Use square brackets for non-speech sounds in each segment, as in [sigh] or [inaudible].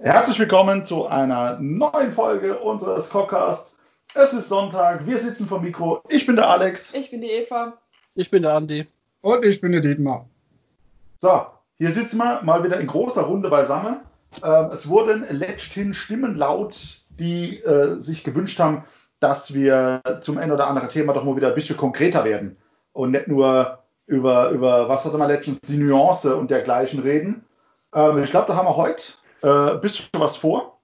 Herzlich willkommen zu einer neuen Folge unseres Cockcasts. Es ist Sonntag, wir sitzen vor Mikro. Ich bin der Alex. Ich bin die Eva. Ich bin der Andi. Und ich bin der Dietmar. So, hier sitzen wir mal wieder in großer Runde beisammen. Äh, es wurden letzthin Stimmen laut, die äh, sich gewünscht haben, dass wir zum ein oder anderen Thema doch mal wieder ein bisschen konkreter werden und nicht nur über, über was hatte man letztens, die Nuance und dergleichen reden. Ähm, ich glaube, da haben wir heute äh, bisschen was vor.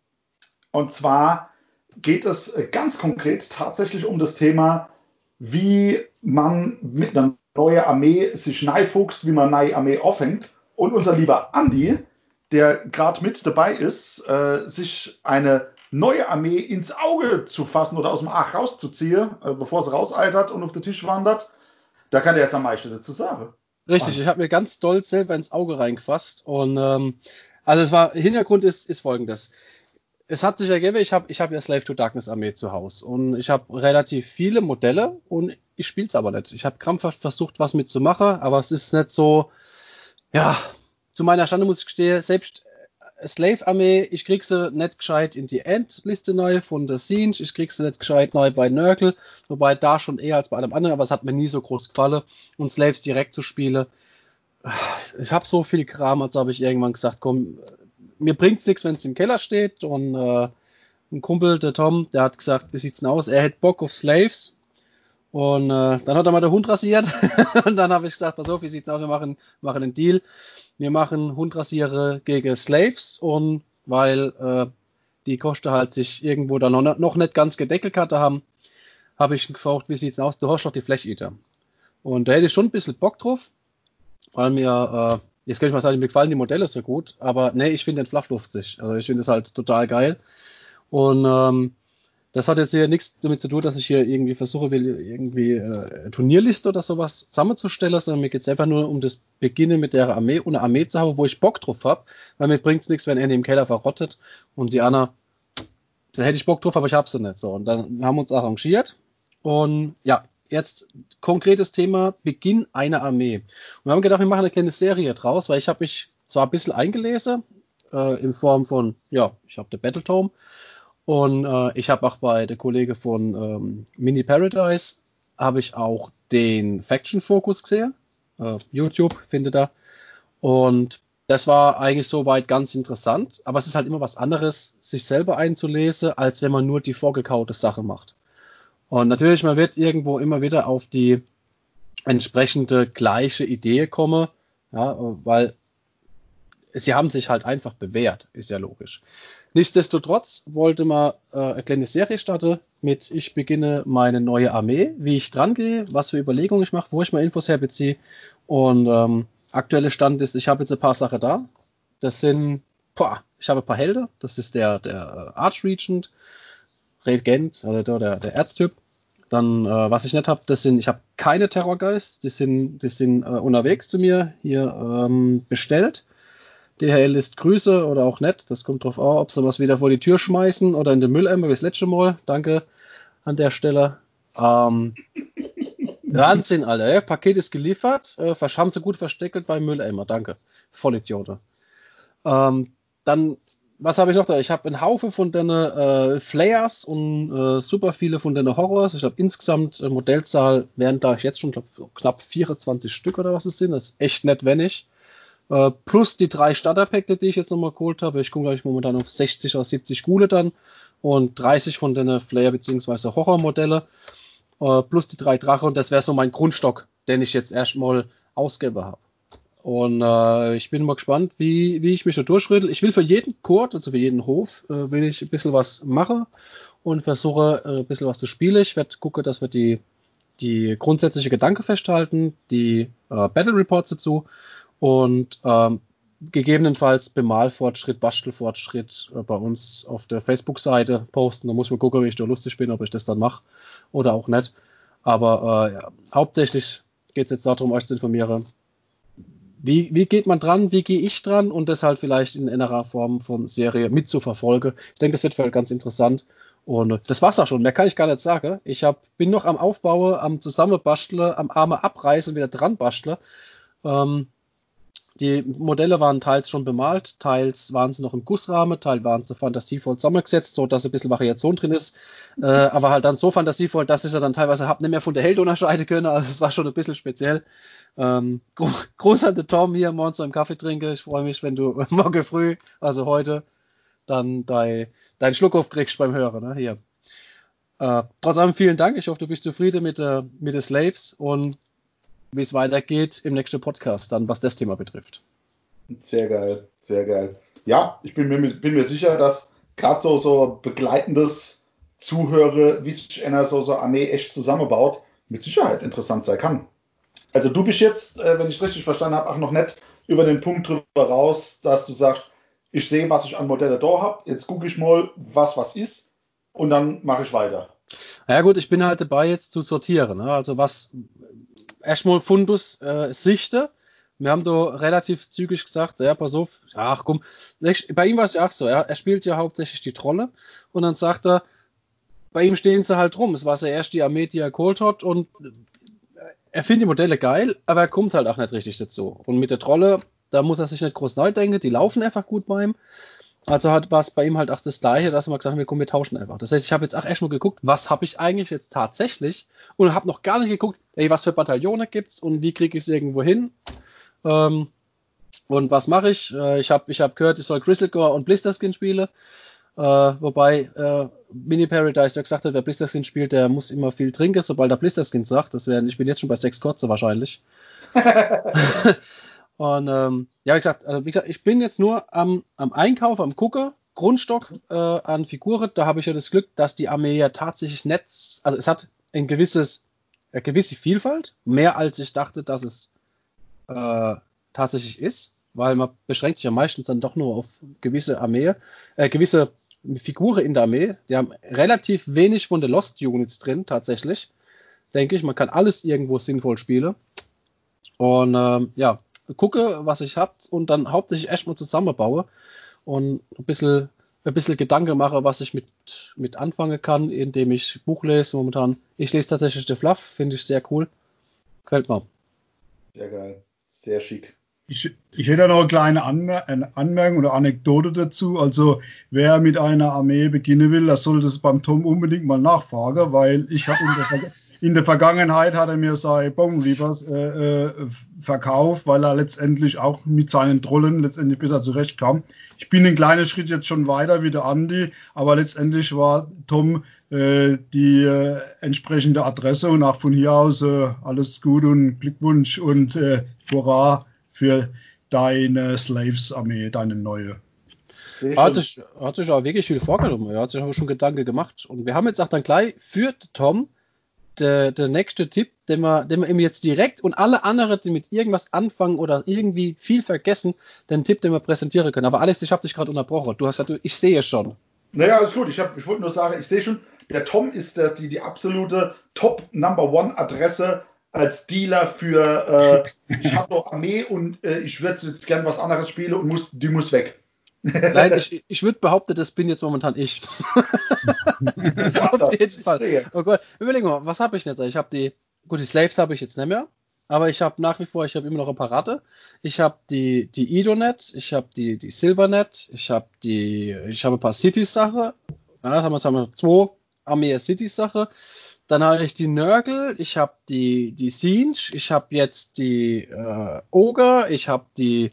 Und zwar geht es ganz konkret tatsächlich um das Thema, wie man mit einer neuen Armee sich neifuchst, wie man neue Armee aufhängt. Und unser lieber Andi, der gerade mit dabei ist, äh, sich eine neue Armee ins Auge zu fassen oder aus dem Ach rauszuziehen, äh, bevor sie rausaltert und auf den Tisch wandert, da kann er jetzt am meisten dazu sagen. Richtig, ich habe mir ganz stolz selber ins Auge reingefasst und ähm, also es war Hintergrund ist, ist folgendes. Es hat sich ergeben, ich habe ich hab ja Slave to Darkness Armee zu Hause und ich habe relativ viele Modelle und ich spiele es aber nicht. Ich habe krampfhaft versucht, was mitzumachen, aber es ist nicht so, ja, zu meiner Stande muss ich gestehen, selbst Slave-Armee, ich krieg sie nicht gescheit in die Endliste neu von der Siege, ich krieg sie nicht gescheit neu bei Nurgle, wobei da schon eher als bei allem anderen, aber es hat mir nie so groß gefallen und Slaves direkt zu spielen. Ich habe so viel Kram, also habe ich irgendwann gesagt, komm, mir bringt's nichts, wenn es im Keller steht und äh, ein Kumpel, der Tom, der hat gesagt, wie sieht's denn aus? Er hätte Bock auf Slaves. Und äh, dann hat er mal der Hund rasiert. [laughs] und dann habe ich gesagt, pass auf, wie sieht's aus? Wir machen, machen einen Deal wir machen Hundrasiere gegen Slaves und weil äh, die Kosten halt sich irgendwo da noch, noch nicht ganz gedeckelt hatte haben, habe ich gefragt, wie sieht's aus? Du hast doch die Flash Eater. Und da hätte ich schon ein bisschen Bock drauf, weil mir, äh, jetzt kann ich mal sagen, mir gefallen die Modelle so gut, aber nee, ich finde den Fluff lustig. Also ich finde es halt total geil. Und ähm, das hat jetzt hier nichts damit zu tun, dass ich hier irgendwie versuche, will, irgendwie äh, Turnierliste oder sowas zusammenzustellen, sondern mir geht es einfach nur um das Beginnen mit der Armee eine Armee zu haben, wo ich Bock drauf habe, weil mir bringt es nichts, wenn Andy im Keller verrottet und die Anna, da hätte ich Bock drauf, aber ich habe sie nicht so. Und dann haben wir uns arrangiert und ja, jetzt konkretes Thema, Beginn einer Armee. Und wir haben gedacht, wir machen eine kleine Serie draus, weil ich habe mich zwar ein bisschen eingelesen, äh, in Form von, ja, ich habe der Battletome, und äh, ich habe auch bei der Kollege von ähm, Mini Paradise habe ich auch den Faction Focus gesehen. Äh, YouTube findet er. Und das war eigentlich soweit ganz interessant. Aber es ist halt immer was anderes, sich selber einzulesen, als wenn man nur die vorgekaute Sache macht. Und natürlich, man wird irgendwo immer wieder auf die entsprechende gleiche Idee kommen, ja, weil sie haben sich halt einfach bewährt, ist ja logisch. Nichtsdestotrotz wollte man äh, eine kleine Serie starten mit Ich beginne meine neue Armee, wie ich dran gehe, was für Überlegungen ich mache, wo ich mal Infos herbeziehe. Und ähm, aktuelle Stand ist, ich habe jetzt ein paar Sachen da. Das sind, boah, ich habe ein paar Helden. Das ist der, der äh, Archregent, Regent, also der, der Erztyp. Dann, äh, was ich nicht habe, das sind, ich habe keine Terrorgeist, die sind, die sind äh, unterwegs zu mir hier ähm, bestellt. DHL lässt Grüße oder auch nicht. Das kommt drauf an, ob sie was wieder vor die Tür schmeißen oder in den Mülleimer wie das letzte Mal. Danke an der Stelle. Ähm, Wahnsinn, Alter. Ja, Paket ist geliefert. Äh, haben sie gut versteckt beim Mülleimer. Danke. Vollidiote. Ähm, dann, was habe ich noch da? Ich habe einen Haufen von den äh, Flayers und äh, super viele von den Horrors. Ich habe insgesamt äh, Modellzahl, wären da jetzt schon glaub, knapp 24 Stück oder was es sind. Das ist echt nett wenig. Äh, plus die drei Starterpäckte, die ich jetzt nochmal geholt habe. Ich komme gleich momentan auf 60 oder 70 Gule dann und 30 von den Flair- bzw. Horror-Modelle. Äh, plus die drei Drache und das wäre so mein Grundstock, den ich jetzt erstmal ausgebe habe. Und äh, ich bin mal gespannt, wie, wie ich mich da durchrüttel. Ich will für jeden Court, also für jeden Hof, äh, will ich ein bisschen was machen und versuche äh, ein bisschen was zu spielen. Ich werde gucken, dass wir die, die grundsätzliche Gedanke festhalten, die äh, Battle Reports dazu und ähm, gegebenenfalls Bemalfortschritt, Bastelfortschritt äh, bei uns auf der Facebook-Seite posten. Da muss man gucken, wie ich da lustig bin, ob ich das dann mache oder auch nicht. Aber äh, ja, hauptsächlich geht es jetzt darum, euch zu informieren. Wie, wie geht man dran? Wie gehe ich dran? Und das halt vielleicht in einer Form von Serie mitzuverfolgen. Ich denke, das wird vielleicht ganz interessant. Und das war's auch schon. Mehr kann ich gar nicht sagen. Ich hab, bin noch am Aufbauen, am Zusammenbasteln, am Arme abreißen, wieder dran basteln. Ähm, Die Modelle waren teils schon bemalt, teils waren sie noch im Gussrahmen, teils waren sie fantasievoll zusammengesetzt, so dass ein bisschen Variation drin ist. Äh, aber halt dann so fantasievoll, dass ich sie dann teilweise hab nicht mehr von der Held unterscheiden können. Also es war schon ein bisschen speziell. Ähm, gro [laughs] Gruß an den Tom hier, morgens im Kaffee trinke. Ich freue mich, wenn du [laughs] morgen früh, also heute, dann dein, deinen Schluck aufkriegst beim Hören. Ne? Hier. Äh, trotz allem vielen Dank. Ich hoffe, du bist zufrieden mit, äh, mit den Slaves und wie es weitergeht im nächsten Podcast, dann was das Thema betrifft. Sehr geil, sehr geil. Ja, ich bin mir, bin mir sicher, dass gerade so, so begleitendes Zuhöre, wie sich einer so, so Armee echt zusammenbaut, mit Sicherheit interessant sein kann. Also du bist jetzt, äh, wenn ich es richtig verstanden habe, auch noch nicht über den Punkt drüber raus, dass du sagst, ich sehe, was ich an Modelle da habe, jetzt gucke ich mal, was was ist und dann mache ich weiter. Ja gut, ich bin halt dabei jetzt zu sortieren. Ne? Also was erstmal Fundus äh, sichte. Wir haben da relativ zügig gesagt, ja, pass auf, ach komm, bei ihm war es ja auch so, er, er spielt ja hauptsächlich die Trolle und dann sagt er, bei ihm stehen sie halt rum. Es war zuerst die Armee, die er geholt hat und er findet die Modelle geil, aber er kommt halt auch nicht richtig dazu. Und mit der Trolle, da muss er sich nicht groß neu denken, die laufen einfach gut bei ihm. Also hat war es bei ihm halt auch das gleiche, dass wir gesagt haben, wir kommen, wir tauschen einfach. Das heißt, ich habe jetzt auch erstmal geguckt, was habe ich eigentlich jetzt tatsächlich und habe noch gar nicht geguckt, ey, was für Bataillone gibt's und wie kriege ich es irgendwo hin. Ähm, und was mache ich? Äh, ich habe ich hab gehört, ich soll Crystal Gore und Blisterskin spielen. Äh, wobei äh, Mini Paradise ja gesagt hat, wer Blisterskin spielt, der muss immer viel trinken, sobald er Blisterskin sagt. Das wäre, ich bin jetzt schon bei sechs Kotze wahrscheinlich. [laughs] [laughs] Und ähm, ja, wie gesagt, also wie gesagt, ich bin jetzt nur am, am Einkauf, am Gucker, Grundstock äh, an Figuren. Da habe ich ja das Glück, dass die Armee ja tatsächlich Netz, also es hat ein gewisses, eine gewisse Vielfalt, mehr als ich dachte, dass es äh, tatsächlich ist, weil man beschränkt sich ja meistens dann doch nur auf gewisse Armee, äh, gewisse Figuren in der Armee. Die haben relativ wenig von den Lost Units drin, tatsächlich. Denke ich, man kann alles irgendwo sinnvoll spielen. Und ähm, ja, gucke, was ich habe und dann hauptsächlich erstmal zusammenbaue und ein bisschen, ein bisschen Gedanke mache, was ich mit, mit anfangen kann, indem ich Buch lese. Momentan, ich lese tatsächlich The Fluff, finde ich sehr cool. Gefällt mir. Sehr geil. Sehr schick. Ich, ich hätte noch eine kleine Anmer eine Anmerkung oder Anekdote dazu. Also wer mit einer Armee beginnen will, das sollte es beim Tom unbedingt mal nachfragen, weil ich habe [laughs] in der Vergangenheit hat er mir seine Bongenliefers äh, äh, verkauft, weil er letztendlich auch mit seinen Trollen letztendlich besser zurechtkam. Ich bin einen kleinen Schritt jetzt schon weiter wie der Andi, aber letztendlich war Tom äh, die äh, entsprechende Adresse und auch von hier aus äh, alles gut und Glückwunsch und äh, Hurra für deine Slaves-Armee, deine neue. Hat sich, hat sich auch wirklich viel vorgenommen. Er hat sich aber schon Gedanken gemacht. Und wir haben jetzt auch dann gleich für Tom der, der nächste Tipp, den wir, den wir ihm jetzt direkt und alle anderen, die mit irgendwas anfangen oder irgendwie viel vergessen, den Tipp, den wir präsentieren können. Aber Alex, ich habe dich gerade unterbrochen. Du hast gesagt, ich sehe schon. Naja, alles gut. Ich, ich wollte nur sagen, ich sehe schon, der Tom ist der, die, die absolute Top Number One Adresse als Dealer für äh, [laughs] ich habe noch Armee und äh, ich würde jetzt gern was anderes spielen und muss, die muss weg. Nein, ich, ich würde behaupten, das bin jetzt momentan ich. [laughs] Auf jeden Fall. Oh Gott, überlegen wir mal, was habe ich jetzt? Ich habe die, gut, die Slaves habe ich jetzt nicht mehr, aber ich habe nach wie vor, ich habe immer noch ein paar Ratte. Ich habe die, die Idonet, ich habe die, die Silvernet, ich habe die, ich habe ein paar Cities-Sache. Ja, das haben wir, haben wir zwei Armee Cities-Sache. Dann habe ich die Nörgel, ich habe die, die Siege, ich habe jetzt die äh, Ogre, ich habe die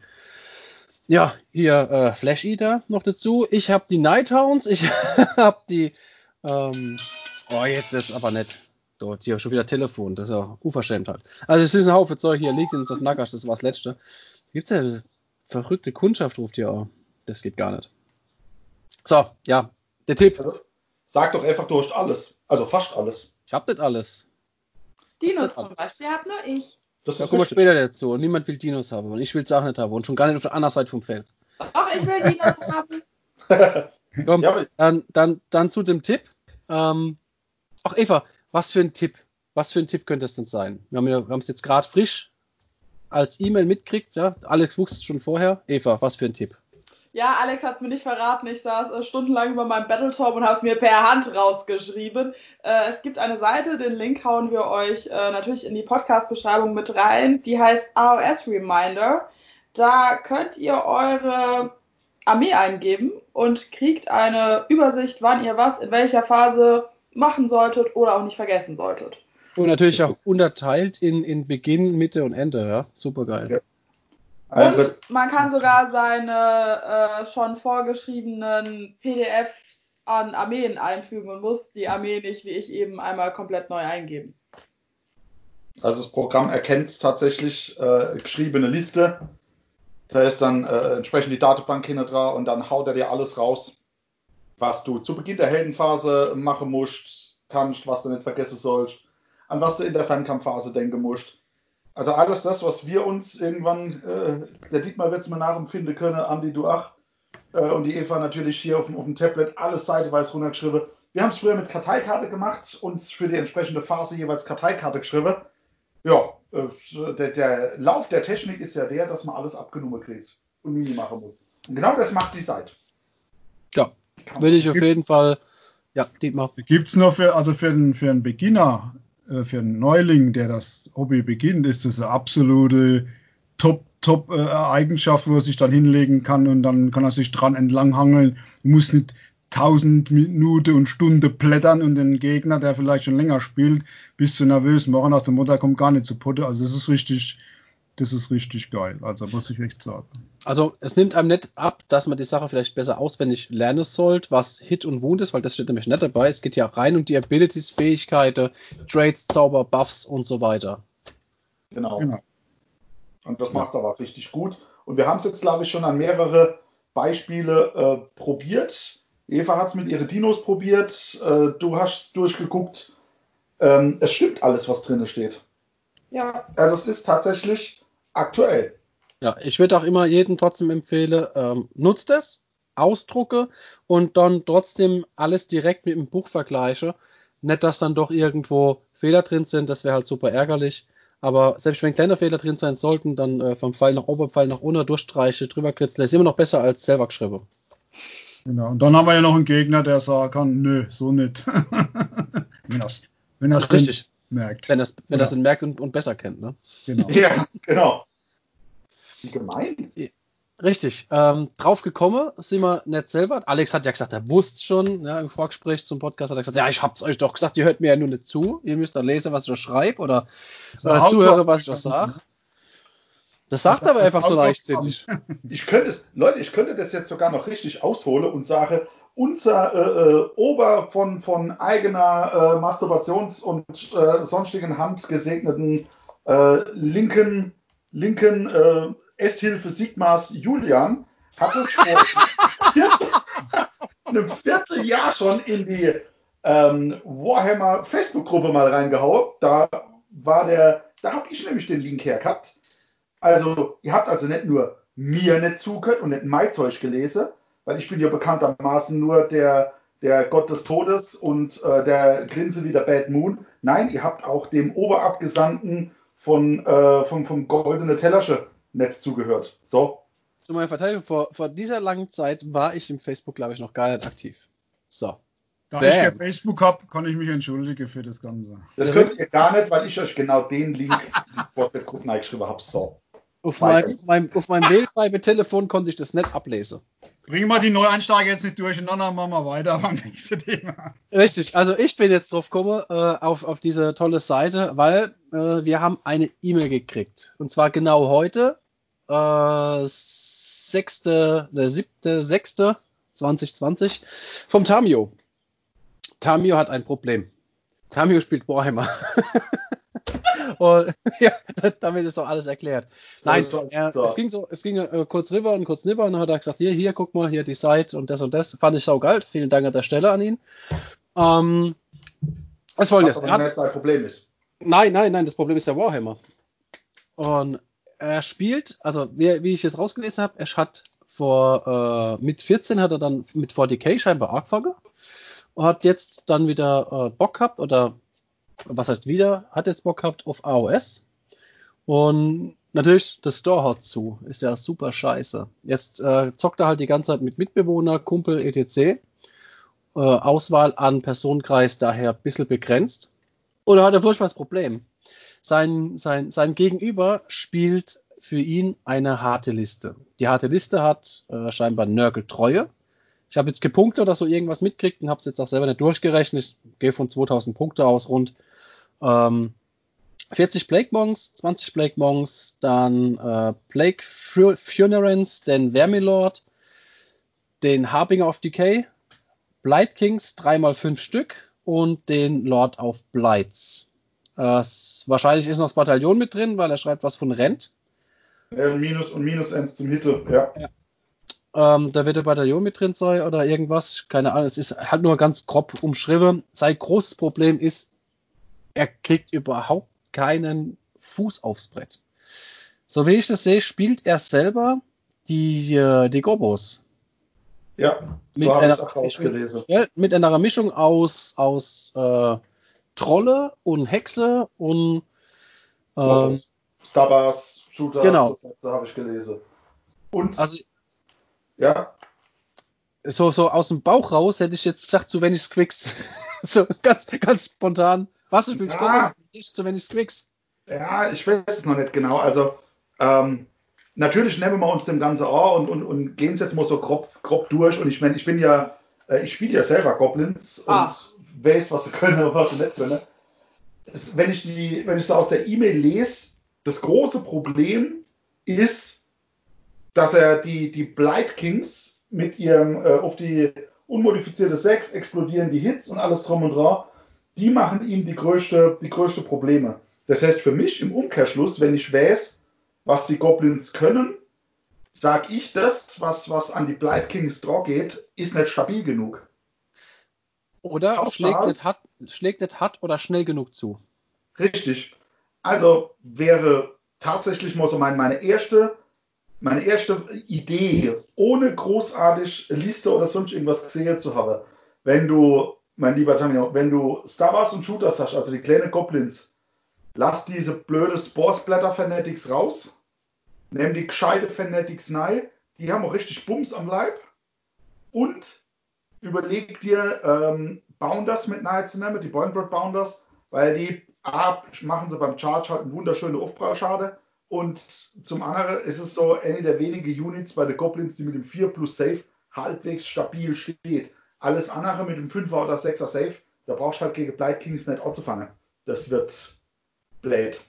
ja, hier äh, Flash Eater noch dazu. Ich habe die Nighthounds, ich [laughs] habe die. Ähm, oh, jetzt ist aber nett. Dort, hier schon wieder Telefon, das ist ja unverschämt halt. Also es ist ein Haufen Zeug hier, liegt in unserem Nackersch, das war das letzte. Gibt's ja verrückte Kundschaft, ruft hier auch. Das geht gar nicht. So, ja, der Tipp. Also, sag doch einfach, du hast alles. Also fast alles. Ich hab nicht alles. Dinos zum Beispiel hab nur ich. Das da kommen wir später dazu. Und niemand will Dinos haben. Und ich will es auch nicht haben. Und schon gar nicht auf der anderen Seite vom Feld. Ach, ich will Dinos haben. [laughs] Komm, ja, dann, dann, dann zu dem Tipp. Ähm, ach, Eva, was für ein Tipp? Was für ein Tipp könnte es denn sein? Wir haben ja, wir haben es jetzt gerade frisch als E-Mail mitgekriegt. Ja? Alex wusste es schon vorher. Eva, was für ein Tipp? Ja, Alex hat es mir nicht verraten. Ich saß äh, stundenlang über meinem Battletop und habe es mir per Hand rausgeschrieben. Äh, es gibt eine Seite, den Link hauen wir euch äh, natürlich in die Podcast-Beschreibung mit rein. Die heißt AOS Reminder. Da könnt ihr eure Armee eingeben und kriegt eine Übersicht, wann ihr was in welcher Phase machen solltet oder auch nicht vergessen solltet. Und natürlich auch unterteilt in, in Beginn, Mitte und Ende, ja. Super geil. Ja. Und man kann sogar seine äh, schon vorgeschriebenen PDFs an Armeen einfügen und muss die Armee nicht wie ich eben einmal komplett neu eingeben. Also das Programm erkennt tatsächlich äh, geschriebene Liste. Da ist dann äh, entsprechend die Datenbank hinter dran und dann haut er dir alles raus, was du zu Beginn der Heldenphase machen musst, kannst, was du nicht vergessen sollst, an was du in der Fernkampfphase denken musst. Also alles das, was wir uns irgendwann, äh, der Dietmar wird es mal nachempfinden können, Andi, du ach, äh, und die Eva natürlich hier auf dem, auf dem Tablet alles seiteweise runtergeschrieben. Wir haben es früher mit Karteikarte gemacht, und für die entsprechende Phase jeweils Karteikarte geschrieben ja, äh, der, der, Lauf der Technik ist ja der, dass man alles abgenommen kriegt und Mini machen muss. Und genau das macht die Seite. Ja, will ich auf jeden Fall. Ja, Dietmar. Gibt es nur für, also für einen, für einen Beginner, für einen Neuling, der das Hobby beginnt, ist das eine absolute Top, Top äh, wo er sich dann hinlegen kann und dann kann er sich dran entlanghangeln, muss nicht tausend Minuten und Stunde plättern und den Gegner, der vielleicht schon länger spielt, bis zu nervös machen nach dem Motto, kommt gar nicht zu Potte. Also das ist richtig, das ist richtig geil. Also muss ich echt sagen. Also es nimmt einem nicht ab, dass man die Sache vielleicht besser auswendig lernen sollte, was Hit und Wound ist, weil das steht nämlich nicht dabei. Es geht ja rein um die Abilities, Fähigkeiten, Trades, Zauber, Buffs und so weiter. Genau. genau. Und das macht es aber richtig gut. Und wir haben es jetzt, glaube ich, schon an mehrere Beispiele äh, probiert Eva hat es mit ihren Dinos probiert, äh, du hast durchgeguckt. Ähm, es stimmt alles, was drin steht. Ja. Also es ist tatsächlich aktuell. Ja, ich würde auch immer jedem trotzdem empfehlen, ähm, nutzt es, ausdrucke und dann trotzdem alles direkt mit dem Buch vergleiche. Nicht, dass dann doch irgendwo Fehler drin sind, das wäre halt super ärgerlich. Aber selbst wenn kleine Fehler drin sein sollten, dann äh, vom Pfeil nach oben, Pfeil nach unten durchstreiche, drüber kritzle, ist immer noch besser als selber geschrieben. Genau. Und dann haben wir ja noch einen Gegner, der sagen kann, nö, so nicht. wenn das, wenn das richtig merkt. Wenn das, wenn ja. das merkt und, und, besser kennt, ne? Genau. [laughs] Ja, genau. Wie gemein. Richtig. Ähm, drauf gekommen sind wir nicht selber. Alex hat ja gesagt, er wusste schon, ja, im Vorgespräch zum Podcast hat er gesagt, ja, ich hab's euch doch gesagt, ihr hört mir ja nur nicht zu. Ihr müsst doch lesen, was ich schreibe oder, oder zuhören, was ich sage. Das sagt das aber einfach so leichtsinnig. Ich könnte es, Leute, ich könnte das jetzt sogar noch richtig ausholen und sage, unser äh, äh, Ober von, von eigener äh, Masturbations- und äh, sonstigen Hand gesegneten äh, linken, linken S-Hilfe Sigmas Julian hat es vor [laughs] einem Vierteljahr schon in die ähm, Warhammer Facebook-Gruppe mal reingehauen. Da war der, da habe ich nämlich den Link her gehabt. Also, ihr habt also nicht nur mir nicht zugehört und nicht mein Zeug gelesen, weil ich bin ja bekanntermaßen nur der, der Gott des Todes und äh, der Grinse wie der Bad Moon. Nein, ihr habt auch dem Oberabgesandten von, äh, vom, vom Goldene Tellersche nicht zugehört. So. Zu meiner Verteidigung, vor, vor dieser langen Zeit war ich im Facebook, glaube ich, noch gar nicht aktiv. So. Da Bam. ich kein Facebook habe, kann ich mich entschuldigen für das Ganze. Das könnt ihr gar nicht, weil ich euch genau den Link die WhatsApp-Gruppen [laughs] eingeschrieben habe. So. Auf, mein, auf, meinem, auf meinem Mailschreibe-Telefon konnte ich das nicht ablesen. Bringen wir die Neueinsteiger jetzt nicht durcheinander, machen wir weiter beim nächsten Thema. Richtig, also ich bin jetzt drauf gekommen, äh, auf, auf diese tolle Seite, weil äh, wir haben eine E-Mail gekriegt. Und zwar genau heute, äh, 6., der 7., 6. 2020 vom Tamio. Tamio hat ein Problem. Tamio spielt Warhammer. [laughs] Und [laughs] ja, damit ist doch alles erklärt. Nein, er, es ging so, es ging äh, kurz rüber und kurz rüber und dann hat er gesagt, hier, hier, guck mal, hier die Seite und das und das. Fand ich saugeil. Vielen Dank an der Stelle an ihn. Ähm, was wollen jetzt? Ein Problem ist. Nein, nein, nein, das Problem ist der Warhammer. Und er spielt, also wie, wie ich jetzt rausgelesen habe, er hat vor äh, mit 14 hat er dann mit 40k scheinbar angefangen und hat jetzt dann wieder äh, Bock gehabt oder was heißt wieder, hat jetzt Bock gehabt auf AOS. Und natürlich, das Store hat zu. Ist ja super scheiße. Jetzt äh, zockt er halt die ganze Zeit mit Mitbewohner, Kumpel, etc. Äh, Auswahl an Personenkreis daher ein bisschen begrenzt. Oder hat er furchtbares Problem? Sein, sein, sein Gegenüber spielt für ihn eine harte Liste. Die harte Liste hat äh, scheinbar Nörgel Treue. Ich habe jetzt gepunktet oder so irgendwas mitgekriegt und habe es jetzt auch selber nicht durchgerechnet. Ich gehe von 2000 Punkte aus rund. Ähm, 40 Plague Monks, 20 Plague Monks, dann äh, Plague Funerance, den Vermilord, den Harbinger of Decay, Blight Kings, 3x5 Stück und den Lord of Blights. Äh, wahrscheinlich ist noch das Bataillon mit drin, weil er schreibt was von Rent. Ja, Minus und Minus 1 zum Hitte, ja. ja. Ähm, da wird der Bataillon mit drin sein oder irgendwas. Keine Ahnung. Es ist halt nur ganz grob umschrieben. Sein großes Problem ist, er kriegt überhaupt keinen Fuß aufs Brett. So wie ich das sehe, spielt er selber die, äh, die Gobos. Ja, mit so einer, Mischung, mit einer Mischung aus, aus äh, Trolle und Hexe und ähm, Starbars, Shooters, genau. so habe ich gelesen. Und also, ja. So, so aus dem Bauch raus hätte ich jetzt gesagt, zu wenig Squicks. [laughs] so ganz, ganz spontan. Was du spielst ja. nicht zu wenig Squicks. Ja, ich weiß es noch nicht genau. Also, ähm, natürlich nehmen wir uns dem Ganzen an und, und, und gehen es jetzt mal so grob, grob durch. Und ich meine, ich bin ja, äh, ich spiele ja selber Goblins ah. und weiß, was sie können und was sie nicht können. Das, wenn ich die, wenn ich so aus der E-Mail lese, das große Problem ist, dass er die, die Blight Kings mit ihrem äh, auf die unmodifizierte 6 explodieren die Hits und alles drum und dran, die machen ihm die größte, die größte Probleme. Das heißt für mich im Umkehrschluss, wenn ich weiß, was die Goblins können, sage ich, das, was, was an die Blight Kings Draw geht, ist nicht stabil genug. Oder schlägt nicht, hat, schlägt nicht hat oder schnell genug zu. Richtig. Also wäre tatsächlich mal so mein, meine erste meine erste Idee, ohne großartig Liste oder sonst irgendwas gesehen zu haben, wenn du, mein lieber Tamino, wenn du Star Wars und Shooters hast, also die kleinen Goblins, lass diese blöde Sporsblätter Fanatics raus, nimm die gescheite Fanatics rein, die haben auch richtig Bums am Leib. Und überleg dir, ähm, Bounders mit nahe zu nehmen, die Boingrod Bounders, weil die A, machen sie beim Charge halt eine wunderschöne Aufprallschade und zum anderen ist es so eine der wenigen Units bei den Goblins, die mit dem 4 plus Safe halbwegs stabil steht. Alles andere mit dem 5er oder 6er Safe, da brauchst du halt gegen Blight Kings nicht anzufangen. Das wird blöd.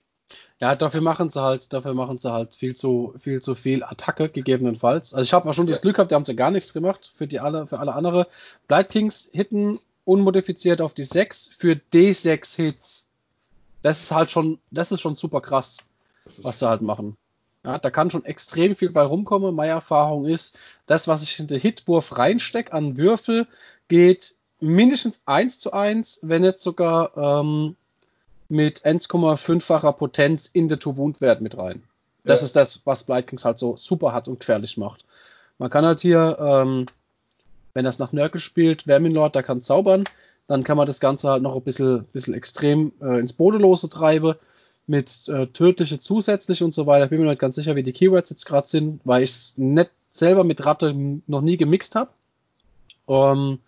Ja, dafür machen sie halt, dafür machen sie halt viel zu viel zu viel Attacke gegebenenfalls. Also ich habe mal schon das Glück gehabt, die haben ja gar nichts gemacht für die alle für alle andere. Blight Kings hitten unmodifiziert auf die 6 für D6 Hits. Das ist halt schon, das ist schon super krass was sie halt machen. Ja, da kann schon extrem viel bei rumkommen. Meine Erfahrung ist, das, was ich in den Hitwurf reinstecke an Würfel, geht mindestens 1 zu 1, wenn nicht sogar ähm, mit 1,5-facher Potenz in der To-Wound-Wert mit rein. Das ja. ist das, was Blight Kings halt so super hat und gefährlich macht. Man kann halt hier, ähm, wenn das nach Nörkel spielt, Verminlord, der kann zaubern, dann kann man das Ganze halt noch ein bisschen, bisschen extrem äh, ins Bodenlose treiben mit äh, tödliche zusätzlich und so weiter. Ich bin mir nicht ganz sicher, wie die Keywords jetzt gerade sind, weil ich es nicht selber mit Ratte noch nie gemixt habe. Ähm,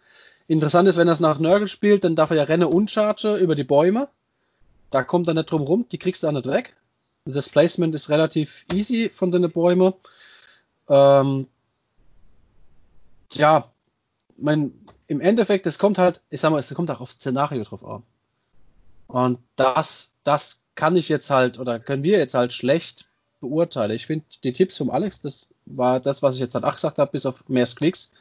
interessant ist, wenn er es nach Nörgel spielt, dann darf er ja Renne und Charge über die Bäume. Da kommt er nicht drum rum, die kriegst du auch nicht weg. Das Placement ist relativ easy von den Bäumen. Ähm, ja, mein, im Endeffekt, es kommt halt, ich sag mal, es kommt auch aufs Szenario drauf an. Und das, das kann ich jetzt halt oder können wir jetzt halt schlecht beurteilen. Ich finde die Tipps vom Alex, das war das, was ich jetzt halt auch gesagt habe, bis auf mehr Klicks.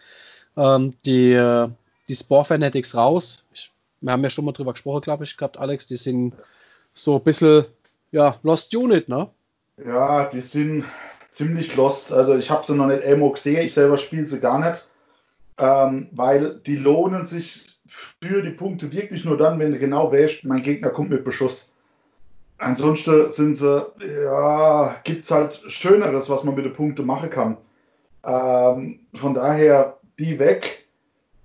Ähm, die, die Spore Fanatics raus. Ich, wir haben ja schon mal drüber gesprochen, glaube ich, gehabt, Alex. Die sind so ein bisschen, ja, Lost Unit, ne? Ja, die sind ziemlich lost. Also ich habe sie noch nicht Emo gesehen, ich selber spiele sie gar nicht. Ähm, weil die lohnen sich für die Punkte wirklich nur dann, wenn du genau weißt, mein Gegner kommt mit Beschuss. Ansonsten sind sie, ja, gibt es halt Schöneres, was man mit den Punkten machen kann. Ähm, von daher, die weg.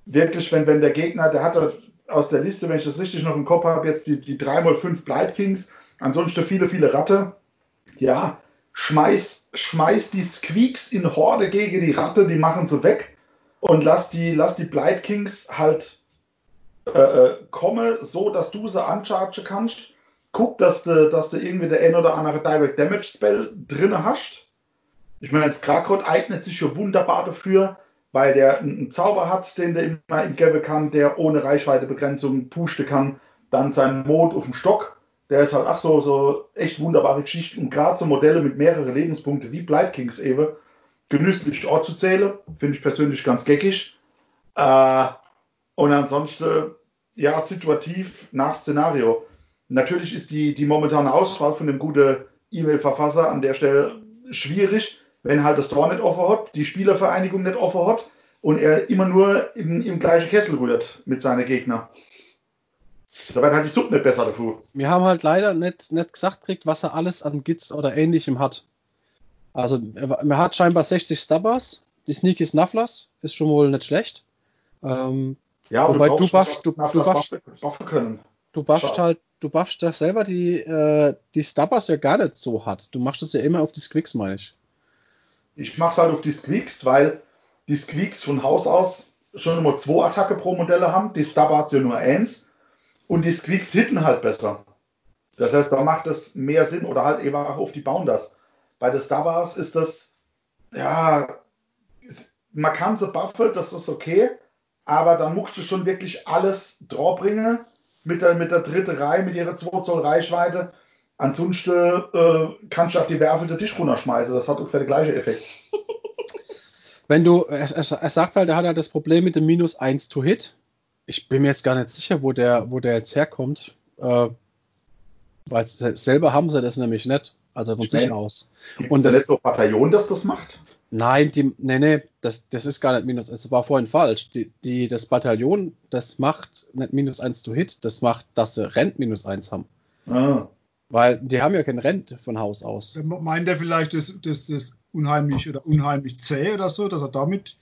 Wirklich, wenn, wenn der Gegner, der hat halt aus der Liste, wenn ich das richtig noch im Kopf habe, jetzt die, die 3x5 Blight Kings, ansonsten viele, viele Ratte. Ja, schmeiß, schmeiß die Squeaks in Horde gegen die Ratte, die machen sie weg und lass die, lass die Blight Kings halt äh, äh komme, so dass du sie anchargen kannst guck, dass du, dass du irgendwie der ein oder andere Direct Damage Spell drin hast. Ich meine, jetzt Krakot eignet sich schon wunderbar dafür, weil der einen Zauber hat, den der immer geben kann, der ohne Reichweitebegrenzung pusten kann. Dann sein Mond auf dem Stock. Der ist halt auch so, so echt wunderbare Geschichte. Und gerade so Modelle mit mehreren Lebenspunkten wie Blight Kings eben genüsslich Ort zu zählen, finde ich persönlich ganz geckig. Äh, und ansonsten, ja, situativ nach Szenario. Natürlich ist die, die momentane Auswahl von dem guten E-Mail-Verfasser an der Stelle schwierig, wenn halt das Tor nicht offen hat, die Spielervereinigung nicht offen hat und er immer nur im, im gleichen Kessel rührt mit seinen Gegnern. Da wird halt die Suppe nicht besser dafür. Wir haben halt leider nicht, nicht gesagt kriegt, was er alles an Gits oder ähnlichem hat. Also, er, hat scheinbar 60 Stubbers, die Sneaky Snufflers, ist schon wohl nicht schlecht. Ähm, ja, wobei du buffst, du, du buffst, können. Du buffst halt, du buffst das selber die, äh, die Stubbers ja gar nicht so hart. Du machst es ja immer auf die Squicks, meine ich. Ich mach's halt auf die Squeaks, weil die Squeaks von Haus aus schon immer zwei Attacke pro Modelle haben, die Stubbers ja nur eins und die Squeaks hitten halt besser. Das heißt, da macht es mehr Sinn oder halt eben auch auf die Bounders. Bei den Stubbers ist das, ja, man kann sie buffen, das ist okay, aber dann musst du schon wirklich alles draw bringen mit der, mit der dritten Reihe, mit ihrer 2 Zoll Reichweite. Ansonsten äh, kannst du auch die Werfe der Tisch runterschmeißen. Das hat ungefähr den gleichen Effekt. [laughs] Wenn du, er, er, sagt halt, er hat halt das Problem mit dem Minus 1 to Hit. Ich bin mir jetzt gar nicht sicher, wo der, wo der jetzt herkommt. Äh, weil selber haben sie das nämlich nicht. Also von ich sich aus. Und das nicht so Bataillon, das das macht? Nein, die, nee, nee, das, das ist gar nicht minus. Es war vorhin falsch. Die, die, das Bataillon, das macht nicht minus 1 to Hit, das macht, dass sie Rent minus 1 haben. Ah. Weil die haben ja kein Rent von Haus aus. Meint er vielleicht das, das, das unheimlich oder unheimlich zäh oder so, dass er damit.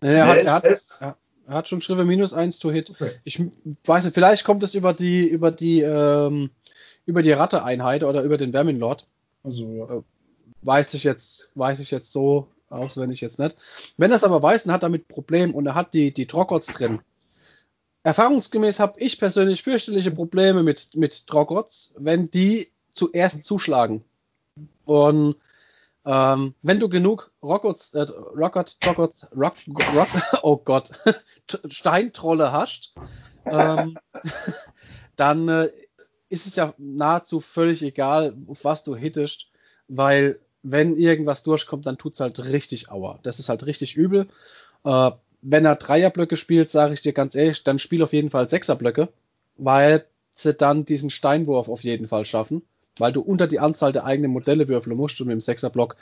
Nee, er, hat, er, hat, er, hat schon geschrieben minus 1 to Hit. Okay. Ich weiß nicht, vielleicht kommt es über die, über die, ähm, über die Ratte-Einheit oder über den Vermin-Lord. Also, ja. Weiß ich jetzt, weiß ich jetzt so auswendig jetzt nicht. Wenn es aber weiß, dann hat er mit Problem und er hat die, die Trockots drin. Erfahrungsgemäß habe ich persönlich fürchterliche Probleme mit, mit Trockots, wenn die zuerst zuschlagen. Und ähm, wenn du genug Rockots, äh, Rockot, Trockots, Rock, Rock, [laughs] oh Gott, [laughs] Steintrolle hast, ähm, [laughs] dann äh, ist es ja nahezu völlig egal, auf was du hittest, weil wenn irgendwas durchkommt, dann tut es halt richtig Aua. Das ist halt richtig übel. Äh, wenn er Dreierblöcke spielt, sage ich dir ganz ehrlich, dann spiel auf jeden Fall Sechserblöcke, weil sie dann diesen Steinwurf auf jeden Fall schaffen, weil du unter die Anzahl der eigenen Modelle würfeln musst und mit dem Sechserblock,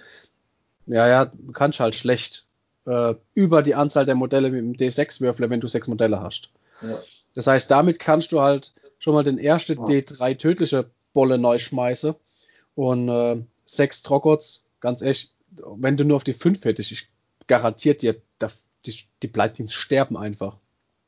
ja, ja, du kannst halt schlecht äh, über die Anzahl der Modelle mit dem D6 würfeln, wenn du sechs Modelle hast. Ja. Das heißt, damit kannst du halt schon mal den ersten ja. D3 tödliche Bolle neu schmeißen und äh, sechs Trockots, ganz ehrlich, wenn du nur auf die fünf hättest, ich garantiert dir, die, die Bleitkings sterben einfach.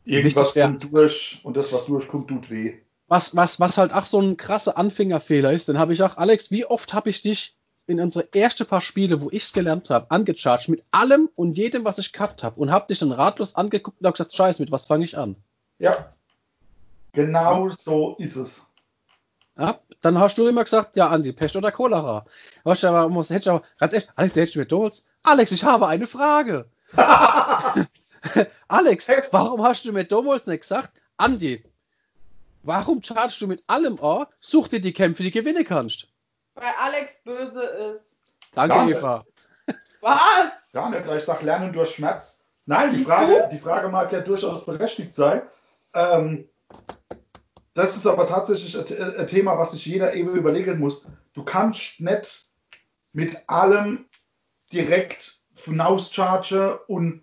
Irgendwas kommt durch und das, was durchkommt, tut weh. Was, was, was halt auch so ein krasser Anfängerfehler ist, dann habe ich auch, Alex, wie oft habe ich dich in unsere ersten paar Spiele, wo ich es gelernt habe, angecharged mit allem und jedem, was ich gehabt habe und habe dich dann ratlos angeguckt und habe gesagt, scheiße, mit was fange ich an? Ja, genau so ist es. Ja, dann hast du immer gesagt, ja, Andi, Pest oder Cholera. Hast du aber, muss, hättest du aber, ganz ehrlich, Alex, der hättest du mir damals, Alex, ich habe eine Frage. [laughs] Alex, warum hast du mir damals nicht gesagt, Andi, warum chargest du mit allem an? Such dir die Kämpfe, die du gewinnen kannst. Weil Alex böse ist. Danke, Gar Eva. Was? Gar nicht, weil ich sage, lernen durch Schmerz. Nein, die Frage, die Frage mag ja durchaus berechtigt sein. Ähm, das ist aber tatsächlich ein Thema, was sich jeder eben überlegen muss. Du kannst nicht mit allem direkt hinauschargen und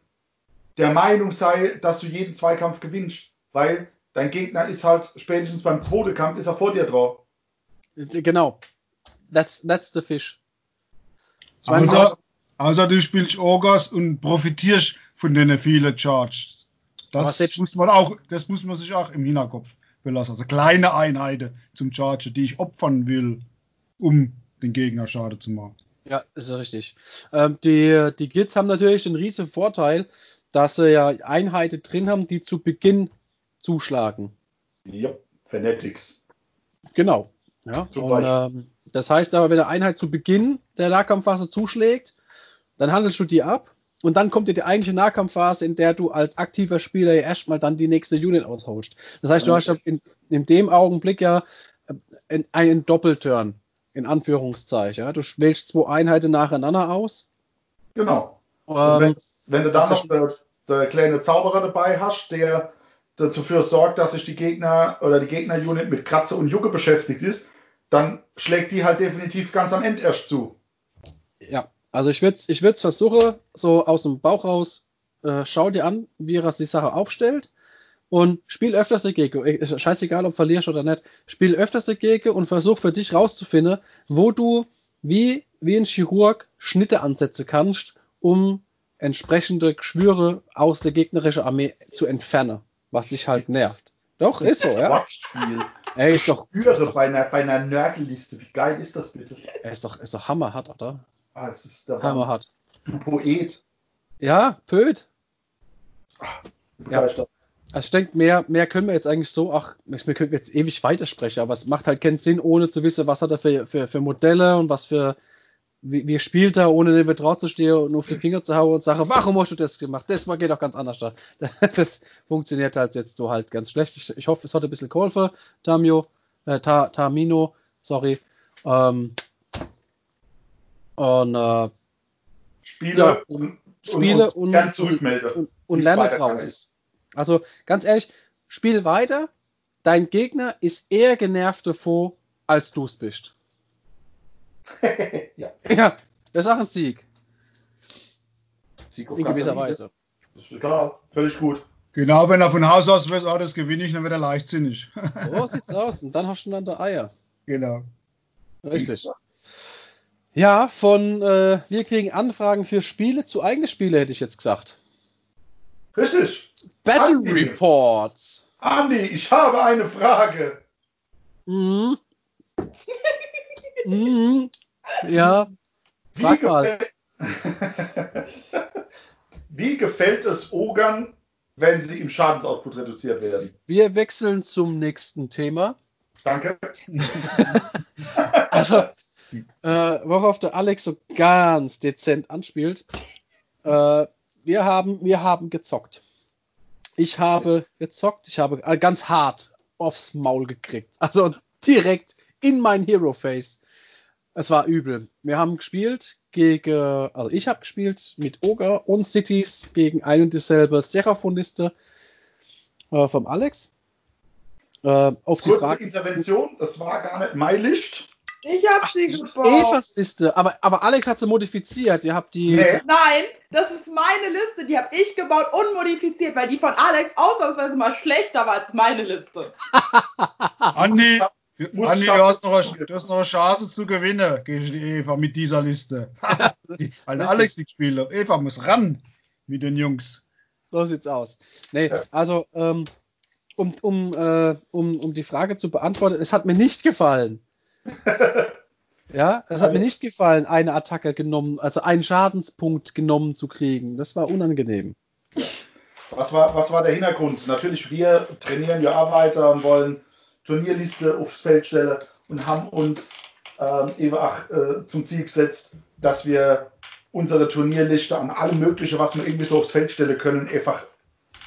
der Meinung sei, dass du jeden Zweikampf gewinnst, weil dein Gegner ist halt spätestens beim zweiten Kampf ist er vor dir drauf. Genau. That's, that's the fish. Außer, außer du spielst Orgas und profitierst von den vielen Charges. Das muss man auch, das muss man sich auch im Hinterkopf belassen. Also kleine Einheiten zum Charge, die ich opfern will, um den Gegner Schade zu machen. Ja, ist richtig. Ähm, die, die Kids haben natürlich den riesen Vorteil, dass sie ja Einheiten drin haben, die zu Beginn zuschlagen. Ja, Fanatics. Genau. Ja, und, ähm, das heißt aber, wenn eine Einheit zu Beginn der Nahkampfphase zuschlägt, dann handelst du die ab und dann kommt dir die eigentliche Nahkampfphase, in der du als aktiver Spieler ja erstmal dann die nächste Unit ausholst. Das heißt, du hast in, in dem Augenblick ja äh, einen Doppelturn, in Anführungszeichen. Ja? Du wählst zwei Einheiten nacheinander aus. Genau. Ähm, wenn, wenn, du dann noch der, der kleine Zauberer dabei hast, der dafür sorgt, dass sich die Gegner oder die Gegner-Unit mit Kratze und Jucke beschäftigt ist, dann schlägt die halt definitiv ganz am Ende erst zu. Ja, also ich würde es ich versuchen, so aus dem Bauch raus, äh, schau dir an, wie er die Sache aufstellt und spiel öfters dagegen. Ist scheißegal, ob verlierst oder nicht. Spiel öfters dagegen und versuch für dich rauszufinden, wo du wie, wie ein Chirurg Schnitte ansetzen kannst, um entsprechende Geschwüre aus der gegnerischen Armee zu entfernen, was dich halt nervt. Doch, ist so, ja. Wortspiel. Ey, ist doch. Ist doch bei einer, bei einer Nörgelliste. Wie geil ist das bitte? Er ist doch, ist doch hammerhart, oder? Ah, es ist der hammerhart. Du Poet. Ja, Pöd. Ach, ja. Also ich denke, mehr, mehr können wir jetzt eigentlich so, ach, wir können jetzt ewig weitersprechen, aber es macht halt keinen Sinn, ohne zu wissen, was hat er für, für, für Modelle und was für, wie, wie spielt er, ohne neben drauf zu stehen und auf den Finger zu hauen und sagen, warum hast du das gemacht? Das geht doch ganz anders da. [laughs] Das funktioniert halt jetzt so halt ganz schlecht. Ich, ich hoffe, es hat ein bisschen geholfen, Tamio, äh, Ta, Tamino, sorry. Ähm, und äh, Spiele ja, und, Spiele und, und, und, und, und lerne draus. Also ganz ehrlich, spiel weiter. Dein Gegner ist eher genervt davor, als du es bist. [laughs] ja. ja, das ist auch ein Sieg. Sieg In gewisser Weise. Das ist klar, völlig gut. Genau, wenn er von Haus aus weiß, oh, das gewinne ich, dann wird er leichtsinnig. so sieht's aus. Und dann hast du dann der Eier. Genau. Richtig. Ja, von äh, wir kriegen Anfragen für Spiele zu eigene Spiele, hätte ich jetzt gesagt. Richtig. Battle Andi. Reports. Andi, ich habe eine Frage. Mhm. mhm. Ja. Frag mal. [laughs] Wie gefällt es Ogern, wenn sie im Schadensoutput reduziert werden? Wir wechseln zum nächsten Thema. Danke. [laughs] also, äh, worauf der Alex so ganz dezent anspielt. Äh, wir, haben, wir haben gezockt. Ich habe gezockt, ich habe äh, ganz hart aufs Maul gekriegt. Also direkt in mein Hero Face. Es war übel. Wir haben gespielt gegen, also ich habe gespielt mit Ogre und Cities gegen ein und dieselbe Seraphoniste äh, vom Alex. Äh, auf die Kurze Frage. Intervention, das war gar nicht mein Licht. Ich habe sie gebaut. Evas Liste, aber, aber Alex hat sie modifiziert. Ihr habt die. Nee. Nein, das ist meine Liste. Die habe ich gebaut und modifiziert, weil die von Alex ausnahmsweise mal schlechter war als meine Liste. [laughs] Andi, Andi du, hast noch eine, du hast noch eine Chance zu gewinnen gegen die Eva mit dieser Liste. [laughs] Weil Alex nicht spielt. Eva muss ran mit den Jungs. So sieht's aus. Nee, also, ähm, um, um, äh, um, um die Frage zu beantworten, es hat mir nicht gefallen. [laughs] ja, es hat mir nicht gefallen, eine Attacke genommen, also einen Schadenspunkt genommen zu kriegen. Das war unangenehm. Was war, was war der Hintergrund? Natürlich, wir trainieren ja weiter und wollen Turnierliste aufs Feld stellen und haben uns ähm, eben auch äh, zum Ziel gesetzt, dass wir unsere Turnierliste an allem Möglichen, was wir irgendwie so aufs Feld stellen können, einfach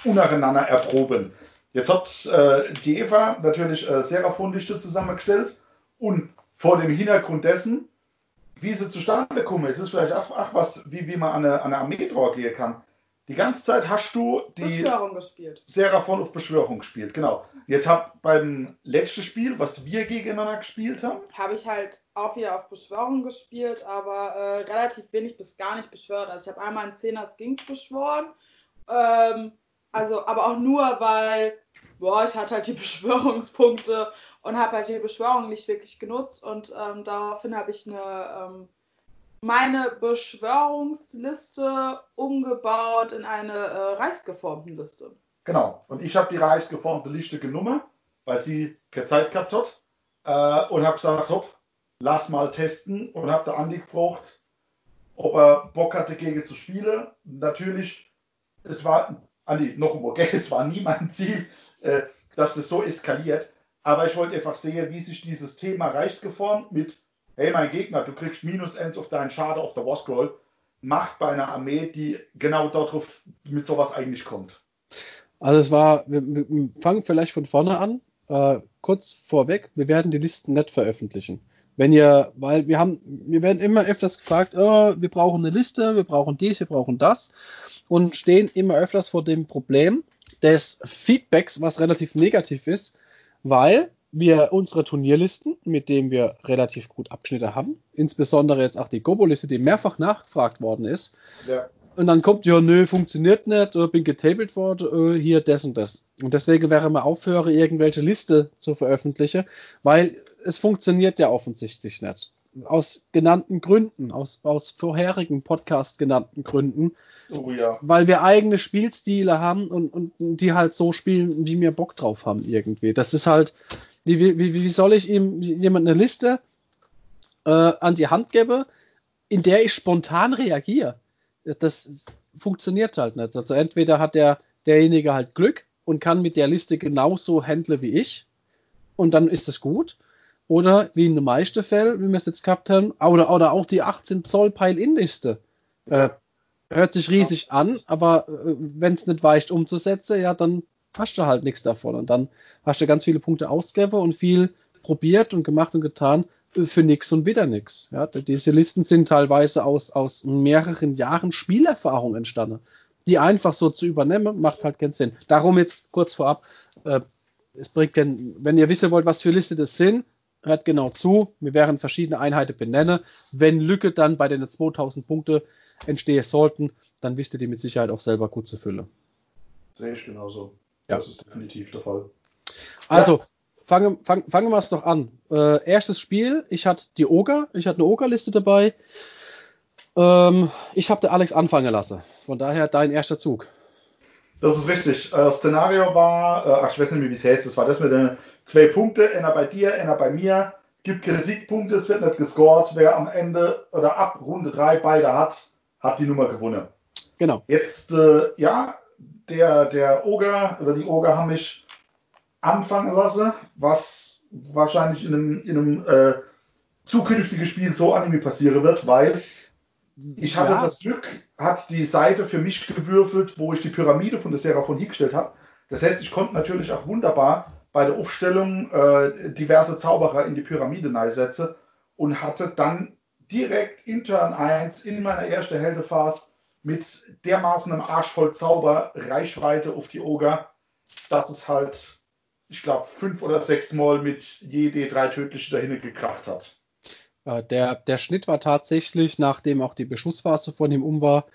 untereinander erproben. Jetzt hat äh, die Eva natürlich äh, Seraphon-Liste zusammengestellt und vor dem Hintergrund dessen, wie sie zustande kommen, es ist vielleicht auch, ach was, wie, wie man an eine, an eine Armee drauf gehen kann. Die ganze Zeit hast du die Beschwörung gespielt. Seraphon auf Beschwörung gespielt, genau. Jetzt hab beim letzten Spiel, was wir gegeneinander gespielt haben, habe ich halt auch wieder auf Beschwörung gespielt, aber äh, relativ wenig bis gar nicht beschwört. Also ich habe einmal einen Zehner Skings beschworen, ähm, also aber auch nur, weil boah, ich hatte halt die [laughs] Beschwörungspunkte und habe halt die Beschwörung nicht wirklich genutzt und ähm, daraufhin habe ich eine ähm, meine Beschwörungsliste umgebaut in eine äh, reichsgeformten Liste. Genau. Und ich habe die reichsgeformte Liste genommen, weil sie keine Zeit gehabt hat äh, und habe gesagt, hopp, lass mal testen und habe da Andi gefragt, ob er Bock hatte, gegen zu spielen. Natürlich, es war, Andi, noch einmal, [laughs] es war nie mein Ziel, äh, dass es so eskaliert. Aber ich wollte einfach sehen, wie sich dieses Thema reichsgeformt mit, hey, mein Gegner, du kriegst minus eins auf deinen Schade auf der Warscroll, macht bei einer Armee, die genau darauf mit sowas eigentlich kommt. Also es war, wir, wir fangen vielleicht von vorne an. Äh, kurz vorweg, wir werden die Listen nicht veröffentlichen. Wenn ihr, weil wir haben, wir werden immer öfters gefragt, oh, wir brauchen eine Liste, wir brauchen dies, wir brauchen das und stehen immer öfters vor dem Problem des Feedbacks, was relativ negativ ist, weil wir unsere Turnierlisten, mit denen wir relativ gut Abschnitte haben, insbesondere jetzt auch die Gobo-Liste, die mehrfach nachgefragt worden ist, ja. und dann kommt, ja, nö, funktioniert nicht, oder bin getabelt worden, äh, hier das und das. Und deswegen wäre mal aufhöre, irgendwelche Liste zu veröffentlichen, weil es funktioniert ja offensichtlich nicht. Aus genannten Gründen, aus, aus vorherigen Podcast genannten Gründen. Oh ja. Weil wir eigene Spielstile haben und, und die halt so spielen, wie wir Bock drauf haben irgendwie. Das ist halt, wie, wie, wie soll ich ihm jemand eine Liste äh, an die Hand geben, in der ich spontan reagiere? Das funktioniert halt nicht. Also entweder hat der, derjenige halt Glück und kann mit der Liste genauso handeln wie ich und dann ist es gut. Oder wie in den meisten Fällen, wie wir es jetzt gehabt haben, oder, oder auch die 18 Zoll Pile-In-Liste. Äh, hört sich riesig ja. an, aber äh, wenn es nicht weicht umzusetzen, ja, dann hast du halt nichts davon. Und dann hast du ganz viele Punkte ausgegeben und viel probiert und gemacht und getan äh, für nichts und wieder nichts. Ja, diese Listen sind teilweise aus, aus mehreren Jahren Spielerfahrung entstanden. Die einfach so zu übernehmen, macht halt keinen Sinn. Darum jetzt kurz vorab, äh, es bringt denn, wenn ihr wissen wollt, was für Liste das sind, hört genau zu. Wir werden verschiedene Einheiten benennen. Wenn Lücke dann bei den 2000 Punkte entstehen sollten, dann wisst ihr die mit Sicherheit auch selber gut zu füllen. Sehe ich genauso. Ja. Das ist definitiv der Fall. Also, ja. fangen, fangen, fangen wir es doch an. Äh, erstes Spiel, ich hatte die Oger, ich hatte eine Oger-Liste dabei. Ähm, ich habe der Alex anfangen lassen. Von daher dein erster Zug. Das ist richtig. Äh, das Szenario war, äh, ach, ich weiß nicht mehr, wie es heißt, das war das mit den zwei Punkte, einer bei dir, einer bei mir. Gibt keine Siegpunkte, es wird nicht gescored. Wer am Ende oder ab Runde 3 beide hat, hat die Nummer gewonnen. Genau. Jetzt, äh, ja, der, der Oger oder die Oger haben mich anfangen lassen, was wahrscheinlich in einem, in einem äh, zukünftigen Spiel so anime passieren wird, weil ich hatte ja. das Glück, hat die Seite für mich gewürfelt, wo ich die Pyramide von der Seraphon hingestellt habe. Das heißt, ich konnte natürlich auch wunderbar bei der Aufstellung äh, diverse Zauberer in die Pyramide einsetzen und hatte dann direkt in Turn 1 in meiner ersten Heldephase mit dermaßen einem Arsch voll Zauber Reichweite auf die Oger, dass es halt, ich glaube, fünf oder sechs Mal mit je drei tödliche dahin gekracht hat. Äh, der, der Schnitt war tatsächlich, nachdem auch die Beschussphase von ihm um war,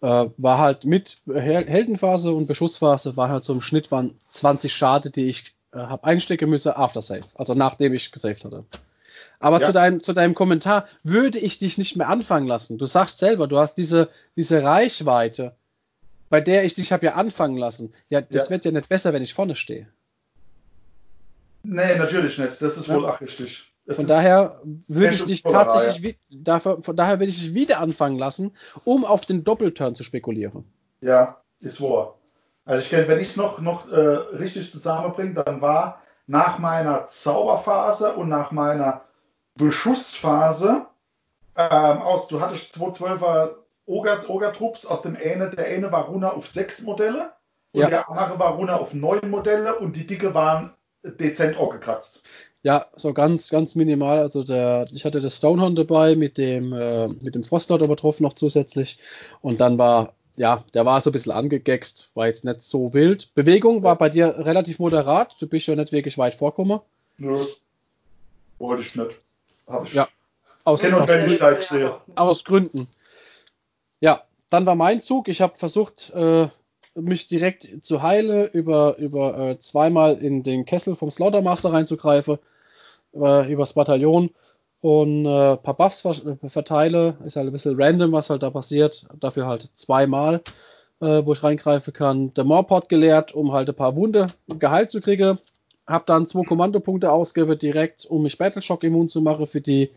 äh, war halt mit Heldenphase und Beschussphase war halt so im Schnitt waren 20 Schade, die ich äh, habe einstecken müssen after save, also nachdem ich gesaved hatte. Aber ja. zu, deinem, zu deinem Kommentar würde ich dich nicht mehr anfangen lassen. Du sagst selber, du hast diese, diese Reichweite, bei der ich dich habe ja anfangen lassen. Ja, das ja. wird ja nicht besser, wenn ich vorne stehe. Nee, natürlich nicht. Das ist ja. wohl auch richtig. Das von daher würde ich dich tatsächlich, dafür, von daher würde ich dich wieder anfangen lassen, um auf den Doppelturn zu spekulieren. Ja, ist wahr. Also ich kenne, wenn ich es noch, noch äh, richtig zusammenbringe, dann war nach meiner Zauberphase und nach meiner Beschussphase ähm, aus, du hattest 212er Oger-Trupps aus dem eine, der eine war runter auf sechs Modelle und ja. der andere war runter auf neun Modelle und die Dicke waren dezent gekratzt. Ja, so ganz, ganz minimal. Also der, ich hatte das Stonehorn dabei mit dem, äh, mit dem Frostlord übertroffen noch zusätzlich. Und dann war, ja, der war so ein bisschen angegext, war jetzt nicht so wild. Bewegung war bei dir relativ moderat. Du bist ja nicht wirklich weit vorgekommen. Nö. Wollte ich nicht. Hab ich. Ja. Aus, aus, aus Gründen. Ja, dann war mein Zug. Ich habe versucht, äh, mich direkt zu heilen, über, über äh, zweimal in den Kessel vom Slaughtermaster reinzugreifen äh, übers Bataillon und äh, ein paar Buffs verteile. Ist halt ein bisschen random, was halt da passiert. Dafür halt zweimal, äh, wo ich reingreifen kann. Der Morpot gelehrt, um halt ein paar Wunde geheilt zu kriegen. Hab dann zwei Kommandopunkte ausgewählt direkt, um mich Battleshock immun zu machen für die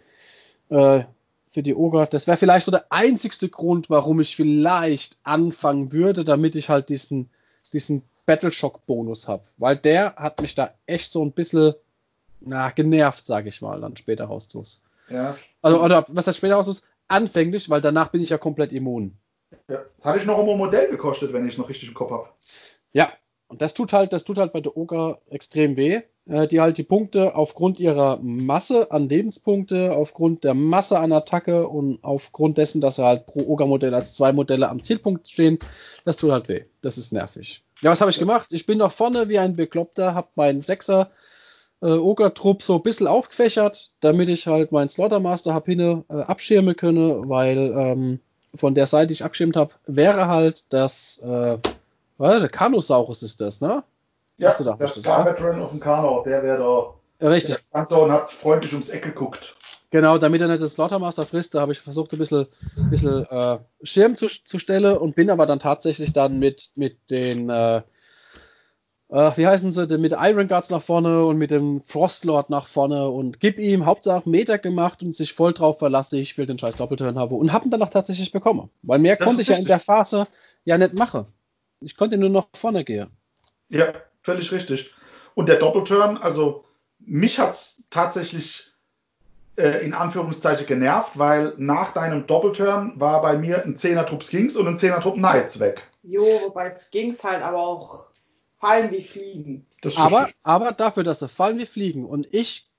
äh, für die Oger. Das wäre vielleicht so der einzigste Grund, warum ich vielleicht anfangen würde, damit ich halt diesen diesen Battleshock Bonus habe, weil der hat mich da echt so ein bisschen na, genervt, sage ich mal, dann später rauszust. Ja. Also, oder was heißt später rauszust? Anfänglich, weil danach bin ich ja komplett immun. ja. Das hatte ich noch um ein Modell gekostet, wenn ich es noch richtig im Kopf habe. Ja, und das tut halt, das tut halt bei der Oger extrem weh, äh, die halt die Punkte aufgrund ihrer Masse an Lebenspunkte, aufgrund der Masse an Attacke und aufgrund dessen, dass sie halt pro Oger-Modell als zwei Modelle am Zielpunkt stehen, das tut halt weh. Das ist nervig. Ja, was habe ich gemacht? Ich bin nach vorne wie ein Bekloppter, habe meinen Sechser äh, Oger-Trupp so ein bisschen aufgefächert, damit ich halt meinen Slaughtermaster hab hinne äh, abschirmen könne, weil ähm, von der Seite, die ich abschirmt habe, wäre halt das, äh, was, der Kanosaurus ist das, ne? Ja, Hast du da der Star? Veteran auf dem Kano, der wäre da. Ja, Richtig, Der stand da und hat freundlich ums Eck geguckt. genau, damit er nicht das Slaughtermaster frisst, da habe ich versucht, ein bisschen, bisschen äh, Schirm zu, zu stellen und bin aber dann tatsächlich dann mit, mit den, äh, äh, wie heißen sie, denn mit Iron Guards nach vorne und mit dem Frostlord nach vorne und gib ihm Hauptsache Meter gemacht und sich voll drauf verlassen, ich will den scheiß Doppelturn haben und hab ihn dann auch tatsächlich bekommen. Weil mehr Das konnte ich ja in der Phase ja nicht machen. Ich konnte nur noch vorne gehen. Ja, völlig richtig. Und der Doppelturn, also mich hat es tatsächlich äh, in Anführungszeichen genervt, weil nach deinem Doppelturn war bei mir ein 10er Trupp Skinks und ein 10er Trupp Knights weg. Jo, wobei es ging's halt aber auch fallen wie Fliegen. Das Aber, aber dafür, dass sie fallen wie fliegen und ich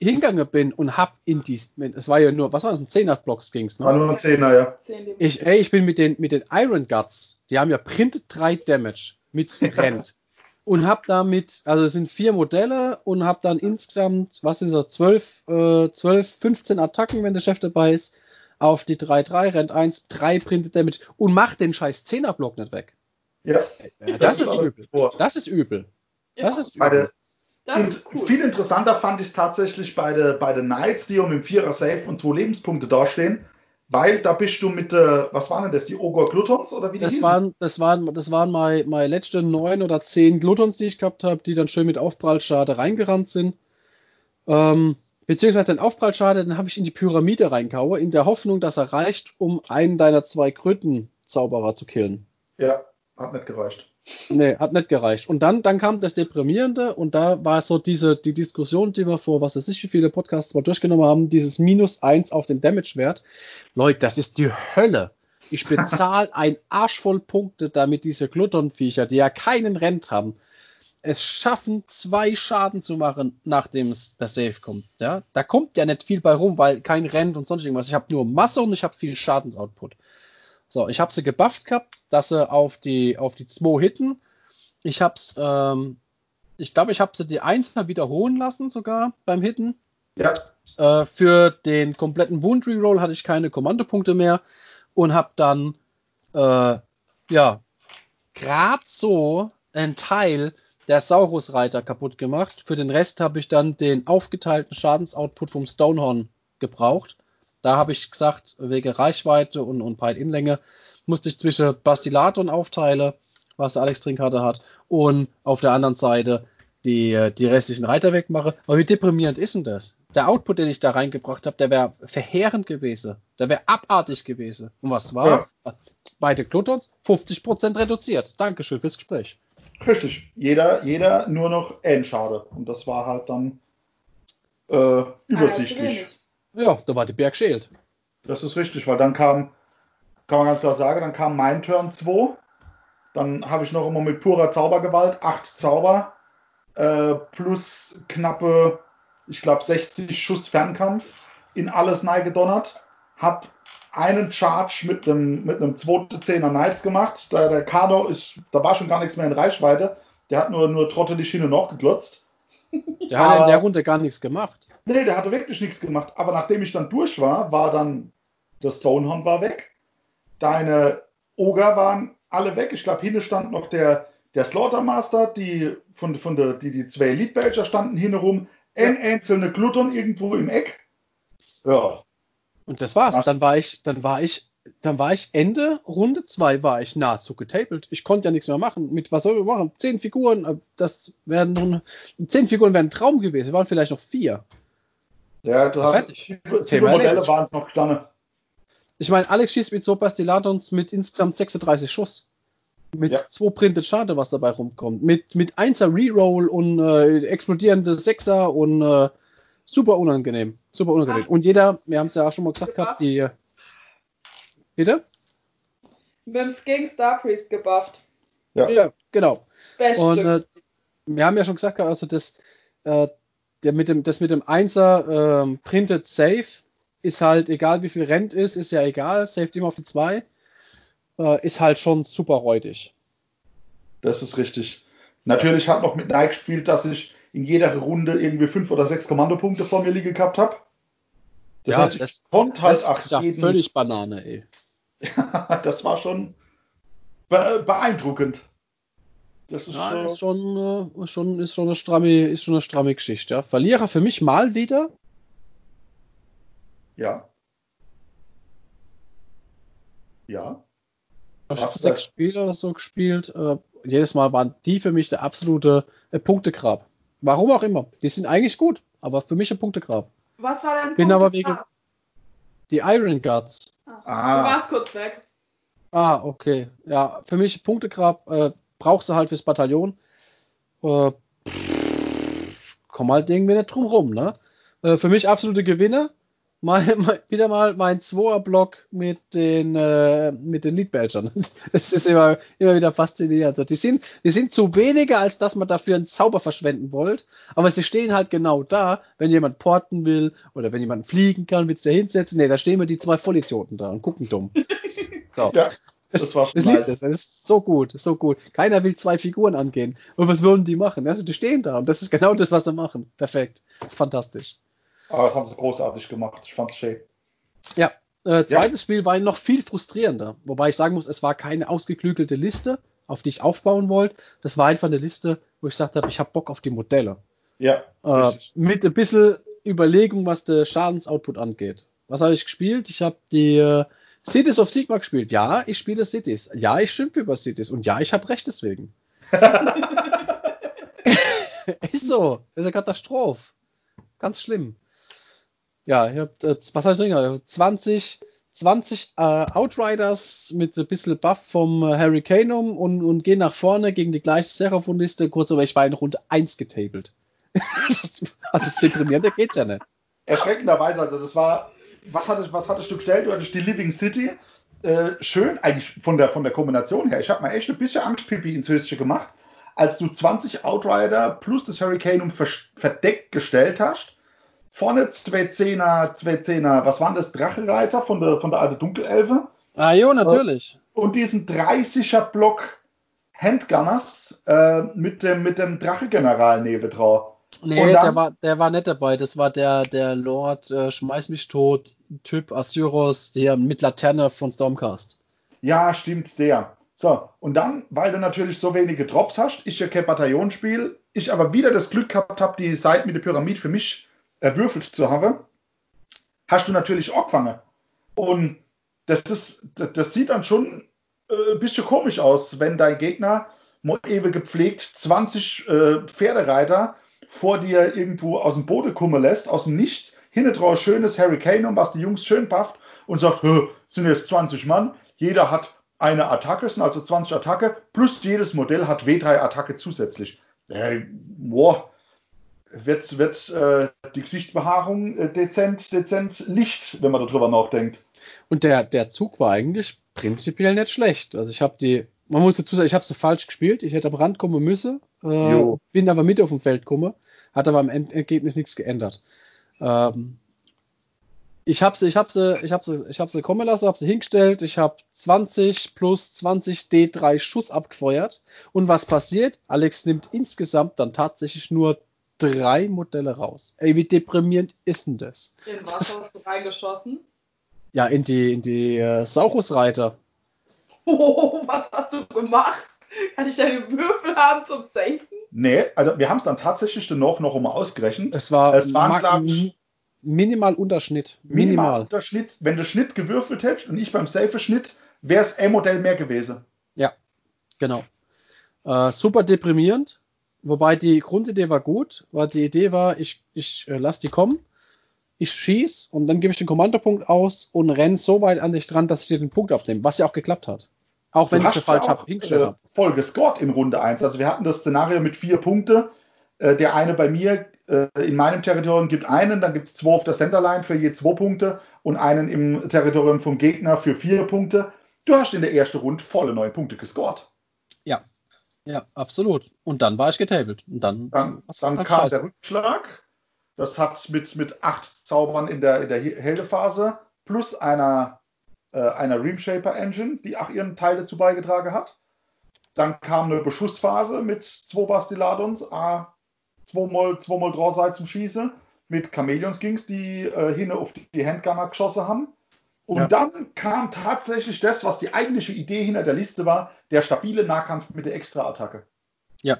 hingegangen bin und hab in dies, es war ja nur, was war das, ein 10er Blocks ging's, ne? War nur ein 10er, ja. Ich, ey, ich bin mit den, mit den Iron Guts, die haben ja Print 3 Damage mit Rent. [laughs] und hab damit, also es sind vier Modelle und hab dann insgesamt, was sind so, 12, äh, 12, 15 Attacken, wenn der Chef dabei ist, auf die 3-3, Rent 1, 3 Printed Damage und mach den scheiß 10er Block nicht weg. Ja. Ja, das, ist übel. vor. Das ist übel. Das Ja, ist Bei übel. der, das und ist cool. viel interessanter fand ich es tatsächlich bei den bei den Knights, die um im Vierer Safe und zwei Lebenspunkte dastehen, weil da bist du mit, äh, was waren denn das, die Ogre Glutons oder wie die Das hießen? waren, das waren, das waren meine, meine letzten neun oder zehn Glutons, die ich gehabt habe, die dann schön mit Aufprallschade reingerannt sind. Ähm, beziehungsweise den Aufprallschade, den habe ich in die Pyramide reingehauen, in der Hoffnung, dass er reicht, um einen deiner zwei Krötenzauberer zu killen. Ja, hat nicht gereicht. Nee, hat nicht gereicht. Und dann, dann kam das Deprimierende und da war so diese, die Diskussion, die wir vor, was weiß ich, wie viele Podcasts mal durchgenommen haben, dieses Minus eins auf den Damage-Wert. Leute, das ist die Hölle. Ich [laughs] bezahle ein Arsch voll Punkte, damit diese Glutonviecher, die ja keinen Rent haben, es schaffen, zwei Schaden zu machen, nachdem es der Save kommt. Ja? Da kommt ja nicht viel bei rum, weil kein Rent und sonst irgendwas. Ich habe nur Masse und ich habe viel Schadensoutput. So, ich habe sie gebufft gehabt, dass sie auf die auf die 2 hitten. Ich hab's, ähm, ich glaube, ich habe sie die 1 mal wiederholen lassen sogar beim Hitten. Ja, Äh, für den kompletten Wound Reroll hatte ich keine Kommandopunkte mehr und habe dann äh, ja gerade so einen Teil der Saurusreiter kaputt gemacht. Für den Rest habe ich dann den aufgeteilten Schadensoutput vom Stonehorn gebraucht. Da habe ich gesagt, wegen Reichweite und, und Pile-In-Länge musste ich zwischen Bastilaton aufteilen, was der Alex Trinkhatte hat, und auf der anderen Seite die, äh, die restlichen Reiter wegmache. Aber wie deprimierend ist denn das? Der Output, den ich da reingebracht habe, der wäre verheerend gewesen. Der wäre abartig gewesen. Und was war? Beide Glutons 50% reduziert. Dankeschön fürs Gespräch. richtig. Jeder, jeder nur noch Endschade. Und das war halt dann äh, Ah, übersichtlich. Ja, da war die Berg schält. Das ist richtig, weil dann kam, kann man ganz klar sagen, dann kam mein Turn 2. Dann habe ich noch immer mit purer Zaubergewalt 8 Zauber äh, plus knappe, ich glaube 60 Schuss Fernkampf in alles neigedonnert. Hab einen Charge mit einem mit einem 210er Knights gemacht. Da, der Kano ist, da war schon gar nichts mehr in Reichweite. Der hat nur, nur trottelig hin und noch geglotzt. Der hat in der Runde gar nichts gemacht. Nee, der hatte wirklich nichts gemacht. Aber nachdem ich dann durch war, war dann das Stonehorn war weg. Deine Oger waren alle weg. Ich glaube, hinten stand noch der, der Slaughtermaster, die von, von der, die, die zwei Badger standen hinten rum. Ein einzelne Gluton irgendwo im Eck. Ja. Und das war's. Dann war ich, dann war ich, dann war ich Ende Runde 2 war ich nahezu getapelt. Ich konnte ja nichts mehr machen. Mit was soll ich machen? Zehn Figuren, äh, das wären nun, zehn Figuren wären ein Traum gewesen. Es waren vielleicht noch vier. Ja, du hast sieben, Modelle waren es noch gestanden. Ich meine, Alex schießt mit so Bastilatons mit insgesamt 36 Schuss. Mit ja. zwei Printed Schade, was dabei rumkommt. Mit, mit 1er Reroll und äh, explodierende Sechser und äh, super unangenehm. Super unangenehm. Ach. Und jeder, wir haben es ja auch schon mal gesagt gehabt, die. Bitte? Mit dem Skink Star Priest gebufft. Ja, ja genau. Best und äh, wir haben ja schon gesagt, also das, äh, der mit dem, das mit dem 1er äh, Printed Safe ist halt, egal wie viel Rent ist, ist ja egal, saved immer auf die 2 äh, ist halt schon super räudig. Das ist richtig. Natürlich hat noch mit Nike gespielt, dass ich in jeder Runde irgendwie fünf oder sechs Kommandopunkte vor mir liegen gehabt habe. Das ja, heißt, das, konnte halt das ist ja jeden... völlig Banane, ey. [laughs] das war schon be beeindruckend. Das ist, ja, ist schon, äh, schon, ist schon eine stramme, ist schon eine stramme Geschichte. Ja. Verlierer für mich mal wieder. Ja. Ja fast sechs Spiele oder so gespielt. Äh, jedes Mal waren die für mich der absolute äh, Punktegrab. Warum auch immer. Die sind eigentlich gut, aber für mich ein Punktegrab. Was war denn Bin aber wegen die Iron Guards. Ah. Du warst kurz weg. Ah, okay. Ja, für mich Punktegrab äh, brauchst du halt fürs Bataillon. Äh, pff, komm halt irgendwie nicht drum rum, ne? Äh, für mich absolute Gewinner mal, mal, wieder mal mein Zweier-Block mit den, äh, mit den Leadbadgern. [laughs] Das ist immer, immer wieder faszinierend. Die sind, die sind zu weniger, als dass man dafür einen Zauber verschwenden wollt. Aber sie stehen halt genau da, wenn jemand porten will oder wenn jemand fliegen kann, willst du da hinsetzen. Nee, da stehen wir die zwei Vollidioten da und gucken dumm. So. [laughs] Ja. Das, war das, nice. das, ist so gut, so gut. Keiner will zwei Figuren angehen. Und was würden die machen? Also die stehen da und das ist genau das, was sie machen. Perfekt. Das ist fantastisch. Aber das haben sie großartig gemacht. Ich fand's schön. Ja, äh, zweites ja. Spiel war noch viel frustrierender. Wobei ich sagen muss, es war keine ausgeklügelte Liste, auf die ich aufbauen wollte. Das war einfach eine Liste, wo ich gesagt habe, ich habe Bock auf die Modelle. Ja. Äh, mit ein bisschen Überlegung, was der Schadensoutput angeht. Was habe ich gespielt? Ich habe die äh, Cities of Sigma gespielt. Ja, ich spiele Cities. Ja, ich schimpfe über Cities. Und ja, ich habe recht deswegen. [laughs] [laughs] ist so. Das ist eine Katastrophe. Ganz schlimm. Ja, ich hab, äh, was heißt ich 20, 20 äh, Outriders mit ein bisschen Buff vom äh, Hurricanum und, und gehen nach vorne gegen die gleiche Seraphon-Liste. Kurz aber ich war in Runde 1 getabelt. [laughs] also das deprimierender geht's ja nicht. Erschreckenderweise, also das war, was hattest, was hattest du gestellt? Du hattest die Living City. Äh, schön, eigentlich von der, von der Kombination her. Ich habe mal echt ein bisschen Angstpipi ins Höchste gemacht, als du 20 Outrider plus das Hurricanum verdeckt gestellt hast Vorne zwei Zehner, zwei Zehner, was waren das? Drachereiter von der, von der alten Dunkelelfe. Ah, jo, natürlich. Und diesen 30er Block Handgunners äh, mit dem, mit dem Drache-General neben drauf. Nee, dann, der, war, der war nicht dabei. Das war der, der Lord äh, Schmeiß mich tot Typ Asyros, der mit Laterne von Stormcast. Ja, stimmt, der. So, und dann, weil du natürlich so wenige Drops hast, ich ja kein Bataillonspiel, ich aber wieder das Glück gehabt habe, die Seite mit der Pyramide für mich erwürfelt zu haben, hast du natürlich auch gefangen. Und das, ist, das, sieht dann schon äh, ein bisschen komisch aus, wenn dein Gegner mal ewig gepflegt 20 äh, Pferdereiter vor dir irgendwo aus dem Boden kommen lässt, aus dem Nichts, hinten drauf schönes Hurricane, was die Jungs schön pafft und sagt, sind jetzt 20 Mann, jeder hat eine Attacke, sind also 20 Attacke, plus jedes Modell hat W3 Attacke zusätzlich. Äh, boah, wird, wird äh, die Gesichtsbehaarung äh, dezent, dezent Licht, wenn man darüber nachdenkt. Und der, der Zug war eigentlich prinzipiell nicht schlecht. Also ich habe die, man muss dazu sagen, ich habe sie falsch gespielt. Ich hätte am Rand kommen müssen, äh, bin aber mit auf dem Feld gekommen, hat aber am Ergebnis nichts geändert. Ähm, ich habe sie, ich habe sie, ich habe sie, ich habe sie kommen lassen, habe sie hingestellt. Ich habe 20 plus 20 D3 Schuss abgefeuert. Und was passiert? Alex nimmt insgesamt dann tatsächlich nur drei Modelle raus. Ey, wie deprimierend ist denn das? In was hast du reingeschossen? Ja, in die, in die äh, Saurusreiter. [laughs] Oh, was hast du gemacht? Kann ich deine Würfel haben zum Safen? Nee, also wir haben es dann tatsächlich noch, noch mal ausgerechnet. Es war es waren, glaub minimal Unterschnitt. Minimal. minimal Unterschnitt. Wenn der Schnitt gewürfelt hätte und ich beim Safe Schnitt, wäre es ein Modell mehr gewesen. Ja, genau. Äh, super deprimierend. Wobei die Grundidee war gut, weil die Idee war, ich, ich äh, lasse die kommen, ich schieß und dann gebe ich den Kommandopunkt aus und renn so weit an dich dran, dass ich dir den Punkt abnehme, was ja auch geklappt hat. Auch wenn Du ich sie hast falsch ja hab, auch, hingestellt äh, habe. voll gescored in Runde 1. Also wir hatten das Szenario mit vier Punkte. Äh, der eine bei mir äh, in meinem Territorium gibt einen, dann gibt es zwei auf der Centerline für je zwei Punkte und einen im Territorium vom Gegner für vier Punkte. Du hast in der ersten Runde volle neun Punkte gescored. Ja. Ja, absolut. Und dann war ich getabelt. Und dann, Dann, dann kam scheiße. der Rückschlag. Das hat mit, mit acht Zaubern in der, in der Heldephase plus einer, äh, einer Reamshaper Engine, die auch ihren Teil dazu beigetragen hat. Dann kam eine Beschussphase mit zwei Bastiladons, A, zweimal, zweimal Drahtseit zum Schießen, mit Chameleons ging's, die äh, hin auf die, die Handgunner geschossen haben. Und Ja. dann kam tatsächlich das, was die eigentliche Idee hinter der Liste war, der stabile Nahkampf mit der Extra-Attacke. Ja.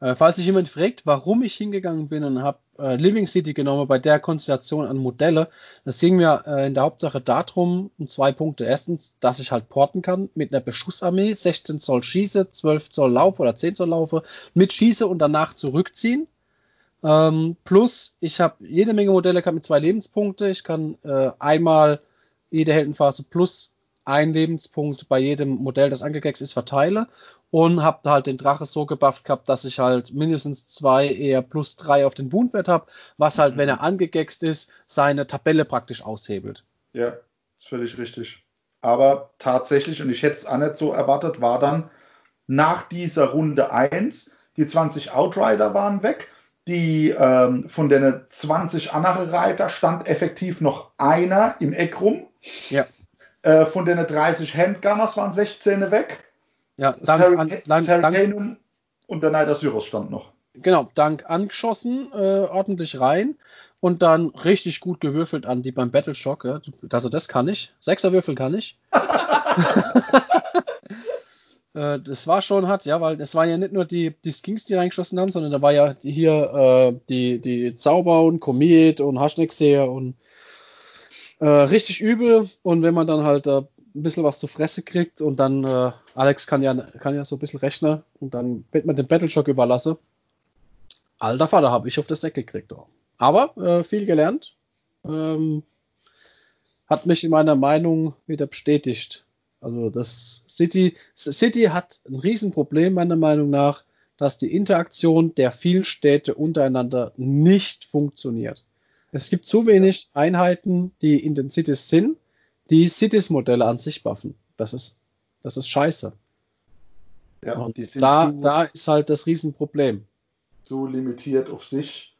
Äh, falls sich jemand fragt, warum ich hingegangen bin und habe äh, Living City genommen bei der Konstellation an Modelle, das ging mir äh, in der Hauptsache darum, um zwei Punkte. Erstens, dass ich halt porten kann mit einer Beschussarmee, 16 Zoll Schieße, 12 Zoll Laufe oder 10 Zoll Laufe, mit Schieße und danach zurückziehen. Ähm, plus, ich habe jede Menge Modelle kann mit zwei Lebenspunkte. Ich kann äh, einmal jede Heldenphase plus ein Lebenspunkt bei jedem Modell, das angegext ist, verteile und habe halt den Drache so gebufft gehabt, dass ich halt mindestens zwei, eher plus drei auf den Wundwert habe, was halt, wenn er angegext ist, seine Tabelle praktisch aushebelt. Ja, ist völlig richtig. Aber tatsächlich, und ich hätte es auch nicht so erwartet, war dann nach dieser Runde 1, die 20 Outrider waren weg. Die ähm, von den 20 andere Reiter stand effektiv noch einer im Eck rum. Ja. Äh, von den 30 Handgunners waren 16 weg. Ja, dank, an, dank, dank, Hurricanum und der Neider Syros stand noch. genau, dank angeschossen, äh, ordentlich rein und dann richtig gut gewürfelt an die beim Battleshock. Ja. Also das kann ich. Sechser Würfel kann ich. [laughs] [laughs] Äh, das war schon hart, ja, weil es waren ja nicht nur die, die Skinks, die reingeschossen haben, sondern da war ja hier äh, die, die Zauber und Komet und Haschnexer und äh, richtig übel. Und wenn man dann halt äh, ein bisschen was zu Fresse kriegt und dann äh, Alex kann ja, kann ja so ein bisschen rechnen und dann wird man den Battleshock überlasse. Alter Vater, habe ich auf das Deck gekriegt. Auch. Aber äh, viel gelernt. Ähm, hat mich in meiner Meinung wieder bestätigt. Also das City, City hat ein Riesenproblem meiner Meinung nach, dass die Interaktion der vielen Städte untereinander nicht funktioniert. Es gibt zu wenig Einheiten, die in den Cities sind, die Cities-Modelle an sich buffen. Das ist, das ist scheiße. Ja, Und da, da ist halt das Riesenproblem. zu limitiert auf sich.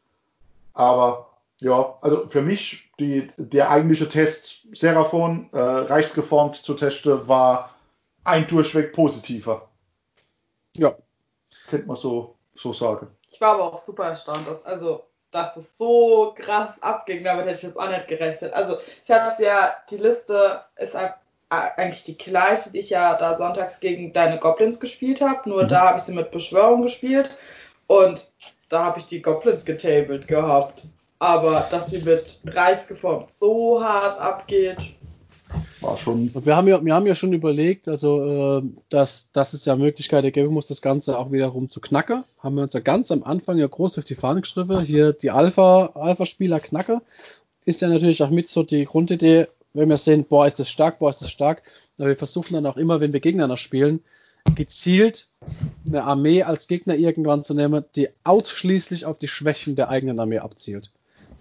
Aber ja, also für mich, die, der eigentliche Test Seraphon, äh, reichsgeformt zu testen, war ein durchweg positiver. Ja, Könnte man so, so sagen. Ich war aber auch super erstaunt, dass, also, dass es so krass abging. Damit hätte ich jetzt auch nicht gerechnet. Also, ich habe ja, die Liste ist eigentlich die gleiche, die ich ja da sonntags gegen deine Goblins gespielt habe. Nur Mhm. da habe ich sie mit Beschwörung gespielt. Und da habe ich die Goblins getabelt gehabt. Aber dass sie mit Reis geformt so hart abgeht. War schon. Wir haben ja, wir haben ja schon überlegt, also äh, dass, dass es ja Möglichkeiten geben muss, das Ganze auch wiederum zu knacken. Haben wir uns ja ganz am Anfang ja groß auf die Fahne geschrieben. Hier die Alpha, Alpha-Spieler knacke. Ist ja natürlich auch mit so die Grundidee, wenn wir sehen, boah, ist das stark, boah, ist das stark. Aber wir versuchen dann auch immer, wenn wir gegeneinander spielen, gezielt eine Armee als Gegner irgendwann zu nehmen, die ausschließlich auf die Schwächen der eigenen Armee abzielt.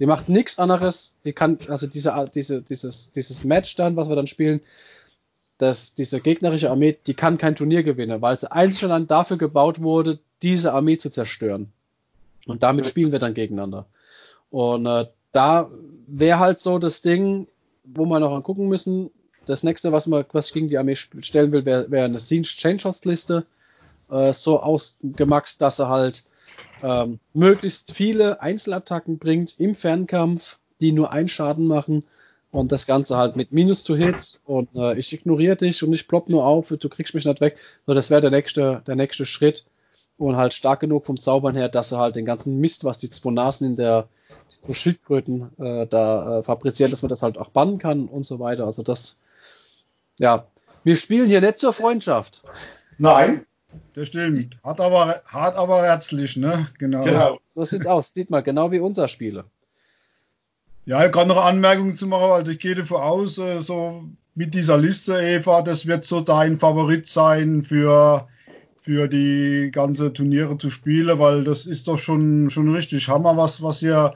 Die macht nichts anderes. Die kann, also diese, diese, dieses, dieses Match dann, was wir dann spielen, dass diese gegnerische Armee, die kann kein Turnier gewinnen, weil sie einzig und allein dafür gebaut wurde, diese Armee zu zerstören. Und damit spielen wir dann gegeneinander. Und äh, da wäre halt so das Ding, wo wir noch angucken müssen. Das nächste, was, man, was ich gegen die Armee stellen will, wäre wär eine Scene Change Shots Liste. Äh, so ausgemaxt, dass er halt ähm, möglichst viele Einzelattacken bringt im Fernkampf, die nur einen Schaden machen und das Ganze halt mit Minus to Hit und äh, ich ignoriere dich und ich plopp nur auf, du kriegst mich nicht weg. So, das wäre der nächste, der nächste Schritt und halt stark genug vom Zaubern her, dass er halt den ganzen Mist, was die zwei Nasen in der die zwei Schildkröten äh, da äh, fabrizieren, dass man das halt auch bannen kann und so weiter. Also das, ja, wir spielen hier nicht zur Freundschaft. Nein, Das stimmt. Hart aber, hart aber herzlich, ne? Genau. genau. So sieht's aus. Sieht mal, genau wie unser Spiele. Ja, ich kann noch eine Anmerkung zu machen, also ich gehe davon aus, äh, so mit dieser Liste, Eva, das wird so dein Favorit sein für, für die ganze Turniere zu spielen, weil das ist doch schon, schon richtig Hammer, was, was hier,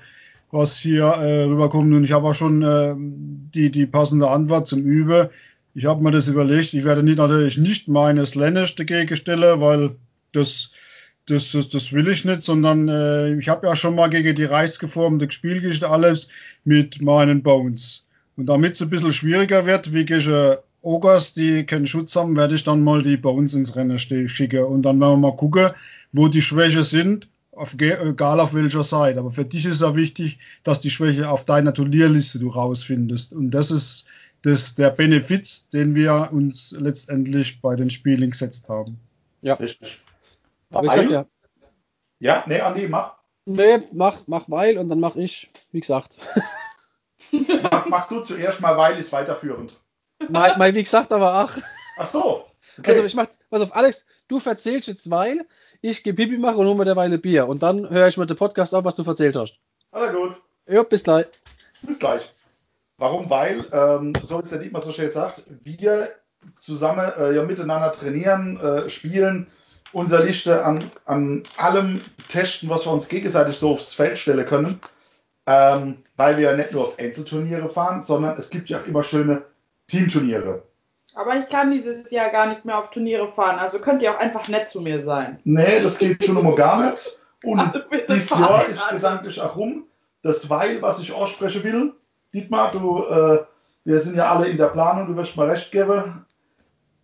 was hier äh, rüberkommt. Und ich habe auch schon äh, die, die passende Antwort zum Übe. Ich habe mir das überlegt. Ich werde nicht, natürlich nicht meine Slanish dagegen stellen, weil das, das, das, das will ich nicht, sondern äh, ich habe ja schon mal gegen die reichsgeformte Spielgeschichte alles mit meinen Bones. Und damit es ein bisschen schwieriger wird, wie gegen Ogers, die keinen Schutz haben, werde ich dann mal die Bones ins Rennen schicken. Und dann werden wir mal gucken, wo die Schwäche sind, auf, egal auf welcher Seite. Aber für dich ist ja wichtig, dass die Schwäche auf deiner Turnierliste du rausfindest. Und das ist das, der Benefit, den wir uns letztendlich bei den Spielen gesetzt haben. Ja. Richtig. Aber sag ja, Ja, nee, Andi, mach. nee, mach, mach weil und dann mach ich, wie gesagt. [laughs] mach. Mach du zuerst mal, weil ist weiterführend. mal, mal, wie gesagt, aber ach. Ach so. Okay. Also ich mach, pass auf, Alex, du erzählst jetzt weil, ich geh Pipi machen und hol mir derweile Bier. Und dann höre ich mir den Podcast auf, was du erzählt hast. Alles gut. Ja, bis gleich. Bis gleich. Warum? Weil, ähm, so wie es der Dietmar so schön sagt, wir zusammen äh, ja miteinander trainieren, äh, spielen, unsere Liste an, an allem testen, was wir uns gegenseitig so aufs Feld stellen können. Ähm, weil wir ja nicht nur auf Einzelturniere fahren, sondern es gibt ja auch immer schöne Teamturniere. Aber ich kann dieses Jahr gar nicht mehr auf Turniere fahren, also könnt ihr auch einfach nett zu mir sein. Nee, das geht schon um gar nicht. [laughs] Und Also dieses Jahr ist gedanklich auch rum. Das Weil, was ich aussprechen will, Dietmar, du, äh, wir sind ja alle in der Planung, du wirst mal recht geben.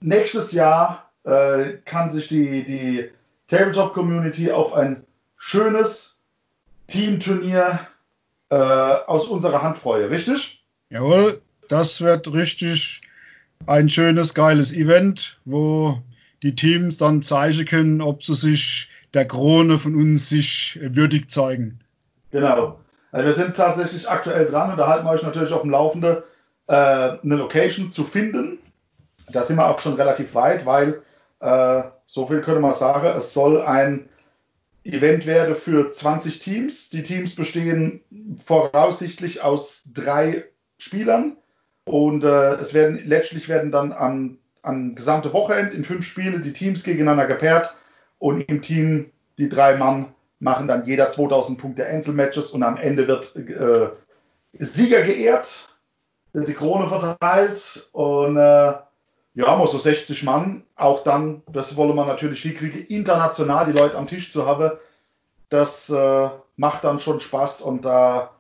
Nächstes Jahr äh, kann sich die, die Tabletop-Community auf ein schönes Teamturnier äh, aus unserer Hand freuen, richtig? Jawohl, das wird richtig ein schönes, geiles Event, wo die Teams dann zeigen können, ob sie sich der Krone von uns sich würdig zeigen. Genau. Also wir sind tatsächlich aktuell dran und da halten wir euch natürlich auf dem Laufenden, äh, eine Location zu finden. Da sind wir auch schon relativ weit, weil äh, so viel können wir sagen, es soll ein Event werden für 20 Teams. Die Teams bestehen voraussichtlich aus drei Spielern und äh, es werden letztlich werden dann am, am gesamte Wochenende in fünf Spiele die Teams gegeneinander gepaart und im Team die drei Mann machen dann jeder 2000 Punkte Einzelmatches und am Ende wird äh, Sieger geehrt, wird die Krone verteilt und äh, ja, mal so 60 Mann. Auch dann, das wollen wir natürlich hinkriegen, international die Leute am Tisch zu haben. Das äh, macht dann schon Spaß und da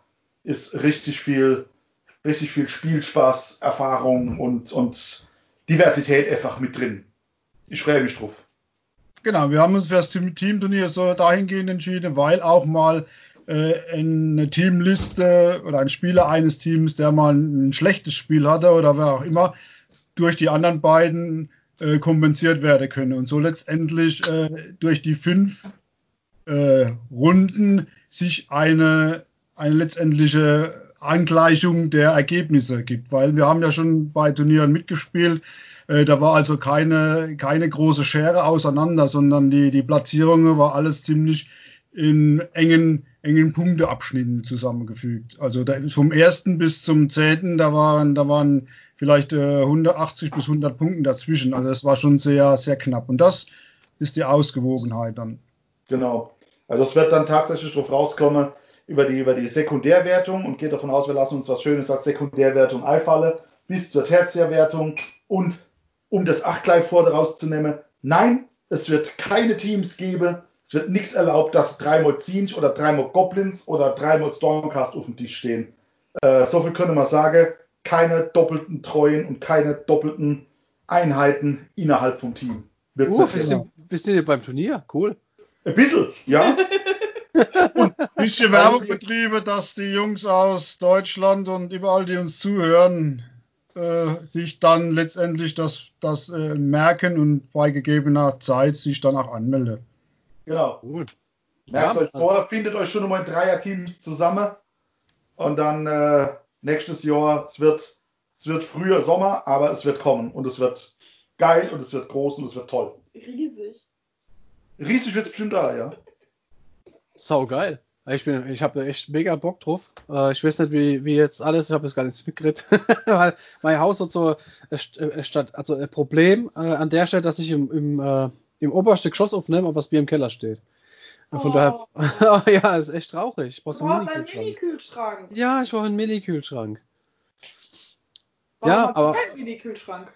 ist richtig viel, richtig viel Spielspaß, Erfahrung und, und Diversität einfach mit drin. Ich freue mich drauf. Genau, wir haben uns für das Teamturnier so dahingehend entschieden, weil auch mal äh, eine Teamliste oder ein Spieler eines Teams, der mal ein schlechtes Spiel hatte oder wer auch immer, durch die anderen beiden äh, kompensiert werden können. Und so letztendlich äh, durch die fünf äh, Runden sich eine, eine letztendliche Angleichung der Ergebnisse gibt. Weil wir haben ja schon bei Turnieren mitgespielt. Äh, da war also keine, keine große Schere auseinander, sondern die, die Platzierungen war alles ziemlich in engen, engen Punkteabschnitten zusammengefügt. Also da, vom ersten bis zum zehnten, da waren, da waren vielleicht äh, 180 bis 100 Punkten dazwischen. Also es war schon sehr, sehr knapp. Und das ist die Ausgewogenheit dann. Genau. Also es wird dann tatsächlich drauf rauskommen über die, über die Sekundärwertung und geht davon aus, wir lassen uns was Schönes als Sekundärwertung einfallen bis zur Tertiärwertung und um das Achtgleich vor rauszunehmen, nein, es wird keine Teams geben, es wird nichts erlaubt, dass dreimal Zinch oder dreimal Goblins oder dreimal Stormcast auf dem Tisch stehen. Äh, so viel können wir sagen, keine doppelten Treuen und keine doppelten Einheiten innerhalb vom Team. Wird's Uh, bist, du, bist du beim Turnier? Cool. Ein bisschen, ja. [laughs] Bisschen Werbung betrieben, dass die Jungs aus Deutschland und überall, die uns zuhören, äh, sich dann letztendlich das, das äh, merken und bei gegebener Zeit sich dann auch anmelden. genau. Cool. Merkt Ja, euch vor, findet euch schon mal in Dreierteams zusammen und dann äh, nächstes Jahr, es wird, es wird früher Sommer, aber es wird kommen und es wird geil und es wird groß und es wird toll. Riesig. Riesig wird es bestimmt da, ja. Sau geil. Ich, bin, ich habe echt mega Bock drauf. Äh, ich weiß nicht, wie, wie jetzt alles, ich habe das gar nicht mitgekriegt, [laughs] weil mein Haus hat so äh, statt, also ein Problem äh, an der Stelle, dass ich im, im, im obersten Geschoss aufnehme, aber was Bier im Keller steht. Von daher, oh, [laughs] ja, ist echt traurig. Ich brauch so Du einen Mini-Kühlschrank. Mini-Kühlschrank. Ja, ich brauche einen Mini-Kühlschrank. Ja, aber- keinen Mini-Kühlschrank?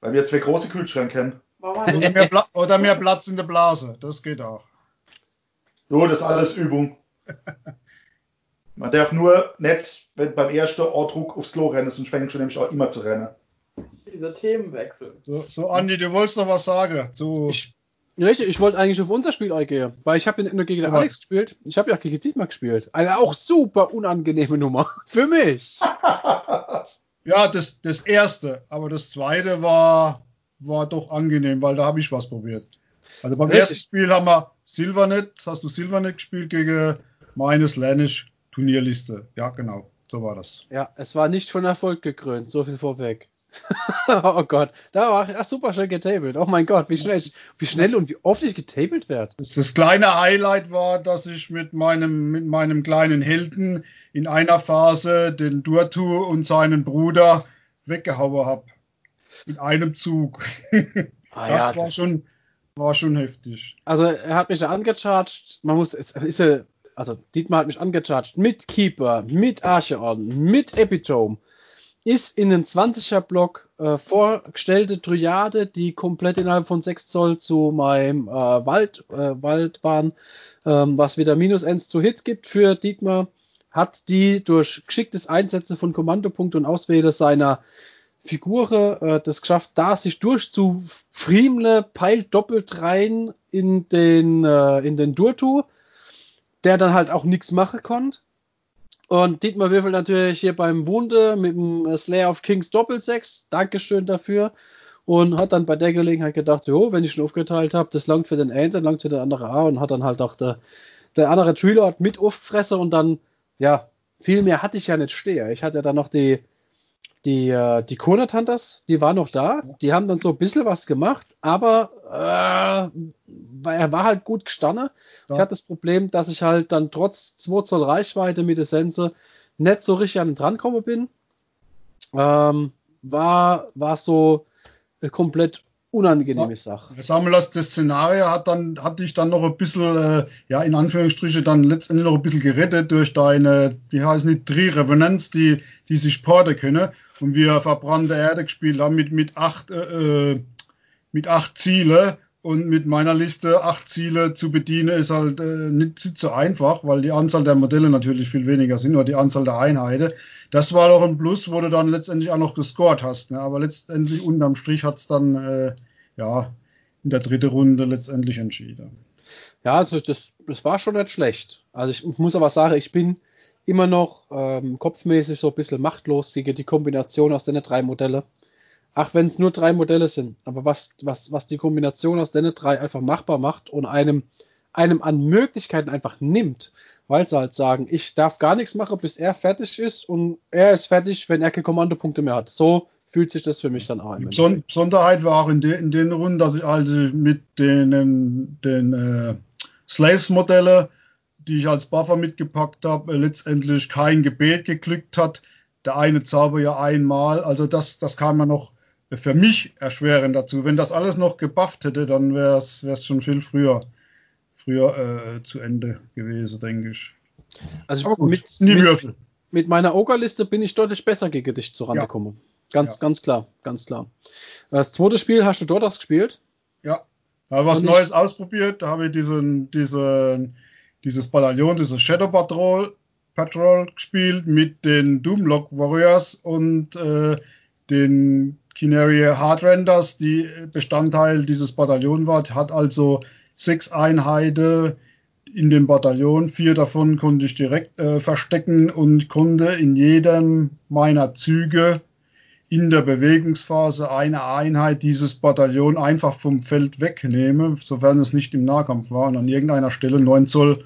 Weil wir zwei große Kühlschränke kennen. Warum hast Oder du mehr, Pla oder mehr Platz in der Blase, das geht auch. Jo, das ist alles Übung. [laughs] Man darf nur nicht, wenn beim ersten Ortdruck aufs Klo rennen, sonst fängt schon nämlich auch immer zu rennen. diese Themenwechsel? So, so Andi, du wolltest noch was sagen. So, Ich, richtig, ich wollte eigentlich auf unser Spiel eingehen, weil ich habe nur gegen den Alex gespielt. Ich habe ja gegen Dietmar gespielt. Eine auch super unangenehme Nummer. [laughs] Für mich. [laughs] ja, das, das erste, aber das zweite war, war doch angenehm, weil da habe ich was probiert. Also beim Richtig. ersten Spiel haben wir Silvernet, hast du Silvernet gespielt gegen meine Slanish Turnierliste. Ja, genau, so war das. Ja, es war nicht von Erfolg gekrönt, so viel vorweg. [laughs] oh Gach, da war ach, super schnell getabelt. Oh mein Gott, wie schnell, ich, wie schnell und wie oft ich getabelt werde. Das, das kleine Highlight war, dass ich mit meinem, mit meinem kleinen Helden in einer Phase den Durtu und seinen Bruder weggehauen habe. In einem Zug. [laughs] Ah, das ja, war das- schon, war schon heftig. Also er hat mich da angecharged. Man muss, es ist ja, also Dietmar hat mich angecharged mit Keeper, mit Archeon, mit Epitome. Ist in den 20er Block äh, vorgestellte Dryade, die komplett innerhalb von 6 Zoll zu meinem äh, Wald, äh, Waldbahn, ähm, was wieder minus 1 zu Hit gibt für Dietmar, hat die durch geschicktes Einsetzen von Kommandopunkten und Auswählen seiner Figur äh, das geschafft, da sich durchzufriemle, peilt doppelt rein in den, äh, in den Durtu, der dann halt auch nichts machen konnte. Und Dietmar würfelt natürlich hier beim Wunde mit dem äh, Slayer of Kings Doppelsechs. Dankeschön dafür. Und hat dann bei der Gelegenheit gedacht, jo, wenn ich schon aufgeteilt habe, das langt für den einen, dann langt für den anderen auch. Und hat dann halt auch der, der andere Treelord mit aufgefressen und dann, ja, viel mehr hatte ich ja nicht stehen. Ich hatte ja dann noch die, die, äh, die Conan Hunters, die waren noch da. Die haben dann so ein bisschen was gemacht, aber äh, er war halt gut gestanden. Ja. Ich hatte das Problem, dass ich halt dann trotz 2 Zoll Reichweite mit der Sense nicht so richtig an den drankommen bin. Ähm, war, war so eine komplett unangenehme Sache. Samuels das Szenario hat dann, hat dich dann noch ein bisschen, äh, ja, in Anführungsstriche dann letztendlich noch ein bisschen gerettet durch deine, wie heißen die, Tri Revenants, die, die sich porten können. Und wir verbrannte Erde gespielt haben mit, mit acht, äh, äh, mit acht Ziele. Und mit meiner Liste acht Ziele zu bedienen ist halt äh, nicht so einfach, weil die Anzahl der Modelle natürlich viel weniger sind, oder die Anzahl der Einheiten. Das war doch ein Plus, wo du dann letztendlich auch noch gescored hast. Ne? Aber letztendlich unterm Strich hat's dann äh, ja in der dritten Runde letztendlich entschieden. Ja, also das, das war schon nicht schlecht. Also ich muss aber sagen, ich bin immer noch ähm, kopfmäßig so ein bisschen machtlos gegen die Kombination aus den drei Modelle. Ach, wenn es nur drei Modelle sind, aber was, was, was die Kombination aus den drei einfach machbar macht und einem, einem an Möglichkeiten einfach nimmt, weil sie halt sagen, ich darf gar nichts machen, bis er fertig ist und er ist fertig, wenn er keine Kommandopunkte mehr hat. So fühlt sich das für mich dann an. Die Beson Besonderheit war auch in, de in den Runden, dass ich also mit den, den äh, Slaves-Modelle, die ich als Buffer mitgepackt habe, äh, letztendlich kein Gebet geglückt hat. Der eine Zauber ja einmal. Also das, das kam ja noch für mich erschwerend dazu. Wenn das alles noch gebufft hätte, dann wäre es schon viel früher, früher äh, zu Ende gewesen, denke ich. Also gut, mit, mit, mit meiner Ogerliste bin ich deutlich besser gegen dich zurande Ja. gekommen. Ganz, Ja. ganz klar, ganz klar. Das zweite Spiel hast du dort auch gespielt. Ja, da habe was Neues ausprobiert. Da habe ich diesen, diesen, dieses Bataillon, dieses Shadow Patrol, Patrol gespielt mit den Doomlock Warriors und äh, den Canary Hardrenders, die Bestandteil dieses Bataillons war. Hat also sechs Einheiten in dem Bataillon. Vier davon konnte ich direkt äh, verstecken und konnte in jedem meiner Züge in der Bewegungsphase eine Einheit dieses Bataillon einfach vom Feld wegnehmen, sofern es nicht im Nahkampf war, und an irgendeiner Stelle 9 Zoll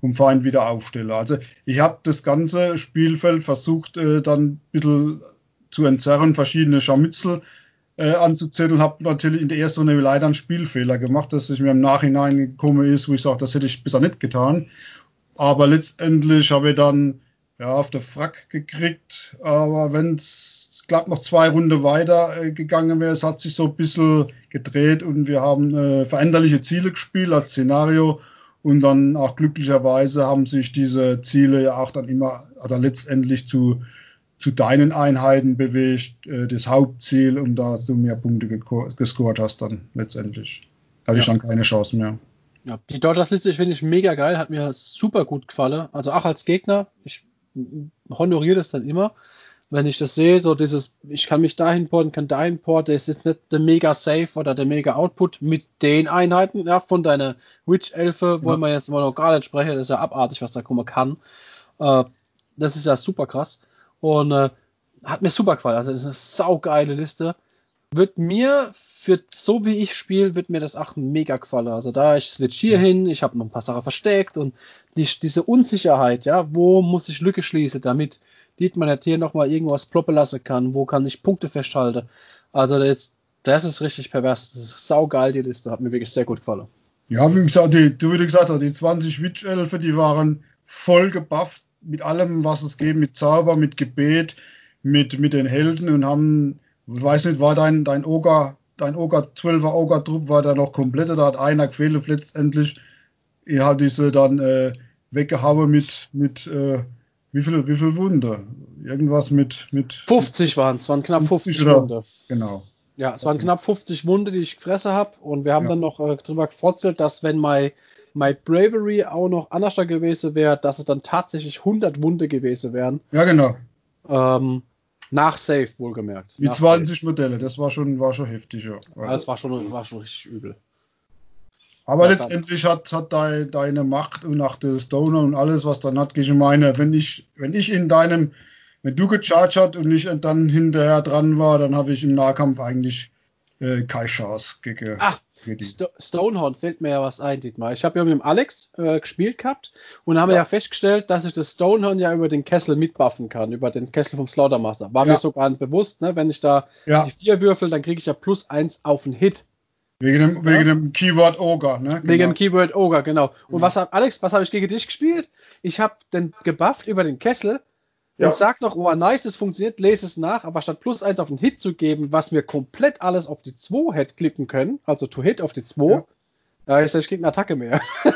vom Feind wieder aufstelle. Also ich habe das ganze Spielfeld versucht, äh, dann ein bisschen zu entzerren, verschiedene Scharmützel äh, anzuzetteln, habe natürlich in der ersten Runde leider einen Spielfehler gemacht, dass ich mir im Nachhinein gekommen ist, wo ich sage, das hätte ich besser nicht getan. Aber letztendlich habe ich dann ja, auf der Frack gekriegt. Aber wenn es glatt noch zwei Runden weiter äh, gegangen wäre, es hat sich so ein bisschen gedreht und wir haben äh, veränderliche Ziele gespielt als Szenario. Und dann auch glücklicherweise haben sich diese Ziele ja auch dann immer oder letztendlich zu, zu deinen Einheiten bewegt, äh, das Hauptziel, um da du mehr Punkte gescored hast dann letztendlich. Hatte ja. ich dann keine Chance mehr. Ja, die Dodgers-Liste finde ich mega geil, hat mir super gut gefallen. Also auch als Gegner, ich honoriere das dann immer, wenn ich das sehe, so dieses, ich kann mich dahin porten, kann dahin porten, das ist nicht der mega Safe oder der mega Output mit den Einheiten, ja, von deiner Witch-Elfe, wollen ja. wir jetzt mal noch gar nicht sprechen, das ist ja abartig, was da kommen kann. Äh, das ist ja super krass und äh, hat mir super gefallen, also das ist eine saugeile Liste wird mir für so wie ich spiele, wird mir das auch mega gefallen. Also da ich switch hier hin, ich habe noch ein paar Sachen versteckt und die, diese Unsicherheit, ja, wo muss ich Lücke schließen, damit Dietmar jetzt hier nochmal irgendwas ploppen lassen kann, wo kann ich Punkte festhalten. Also jetzt, das ist richtig pervers. Das ist saugeil, die Liste. Hat mir wirklich sehr gut gefallen. Ja, wie gesagt, die, du wie gesagt hast, die 20 Witch-Elfe, die waren voll gebufft mit allem, was es geht, mit Zauber, mit Gebet, mit, mit den Helden und haben ich weiß nicht, war dein, dein Oger, dein Oger, 12er Oger-Trupp, war da noch komplett oder hat einer gefehlt und letztendlich ihr hat diese dann äh, weggehauen mit, mit äh, wie viel, wie viel Wunder? Irgendwas mit, mit 50 waren es, waren knapp 50, 50 Wunde. Genau. Ja, es waren knapp 50 Wunde, die ich gefressen habe. Und wir haben ja. dann noch äh, drüber gefrotzelt, dass wenn my, my Bravery auch noch anders gewesen wäre, dass es dann tatsächlich 100 Wunde gewesen wären. Ja, genau. Ähm, nach Safe, wohlgemerkt. Die 20 Safe. Modelle, das war schon, war schon heftig, ja. ja das war schon, war schon richtig übel. Aber ja, letztendlich hat, hat dein, deine Macht und nach der Stoner und alles, was dann hat, ich meine, wenn ich, wenn ich in deinem, wenn du gecharged hat und ich dann hinterher dran war, dann habe ich im Nahkampf eigentlich äh, keine Chance gegen. Ach, St Stonehorn fällt mir ja was ein, Dietmar. Ich habe ja mit dem Alex äh, gespielt gehabt und haben ja. ja festgestellt, dass ich das Stonehorn ja über den Kessel mitbuffen kann, über den Kessel vom Slaughtermaster. War ja. mir sogar bewusst, ne? wenn ich da ja. die vier würfel, dann kriege ich ja plus eins auf den Hit. Wegen dem, wegen dem Keyword Ogre, ne? Genau. Wegen dem Keyword Ogre, genau. Und was hat Alex, was habe ich gegen dich gespielt? Ich habe den gebufft über den Kessel ja. und sag noch, oh nice, das funktioniert, lese es nach, aber statt plus 1 auf den Hit zu geben, was mir komplett alles auf die 2 hätte klicken können, also to hit auf die 2, ja, ja ich, ich krieg eine Attacke mehr. [laughs]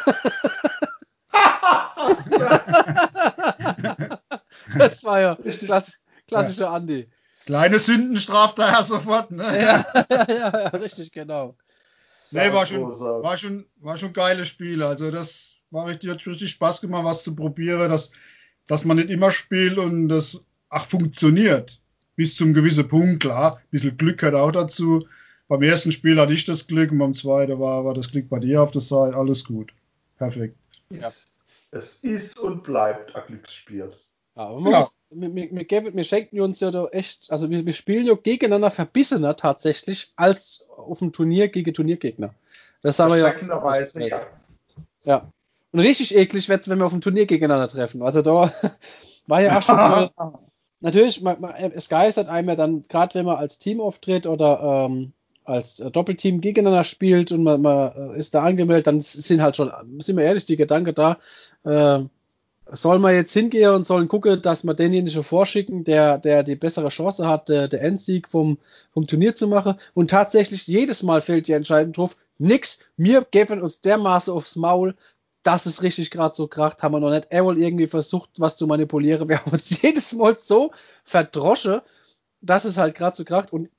das war ja klass, klassischer ja. Andi. Kleine Sünden straft er [laughs] sofort, ne? ja, ja, ja, richtig, genau. Nee, war schon, war schon, war schon geile Spiele. Also das war richtig, hat richtig Spaß gemacht, was zu probieren. Das, dass man nicht immer spielt und das ach funktioniert. Bis zum gewissen Punkt, klar. Ein bisschen Glück gehört auch dazu. Beim ersten Spiel hatte ich das Glück und beim zweiten war, war das Glück bei dir auf der Seite. Alles gut. Perfekt. Ja. Es ist und bleibt ein Glücksspiel. Ja, aber man ja. muss, wir, wir, wir, schenken uns ja da echt, also wir, wir spielen ja gegeneinander verbissener tatsächlich als auf dem Turnier gegen Turniergegner. Das sagen wir ja. Ja. ja. Und richtig eklig wird es, wenn wir auf dem Turnier gegeneinander treffen. Also da [laughs] war ja auch schon [laughs] mal, natürlich, man, man, es geistert einem ja dann, gerade wenn man als Team auftritt oder ähm, als äh, Doppelteam gegeneinander spielt und man, man äh, ist da angemeldet, dann sind halt schon, sind wir ehrlich, die Gedanken da, äh, soll man jetzt hingehen und sollen gucken, dass wir denjenigen vorschicken, der, der die bessere Chance hat, der, der Endsieg vom, vom Turnier zu machen. Und tatsächlich jedes Mal fällt die Entscheidung drauf, nix, wir geben uns dermaßen aufs Maul, dass es richtig gerade so kracht, haben wir noch nicht er wohl irgendwie versucht, was zu manipulieren. Wir [laughs] haben uns jedes Mal so verdrosche, dass es halt gerade so kracht. Und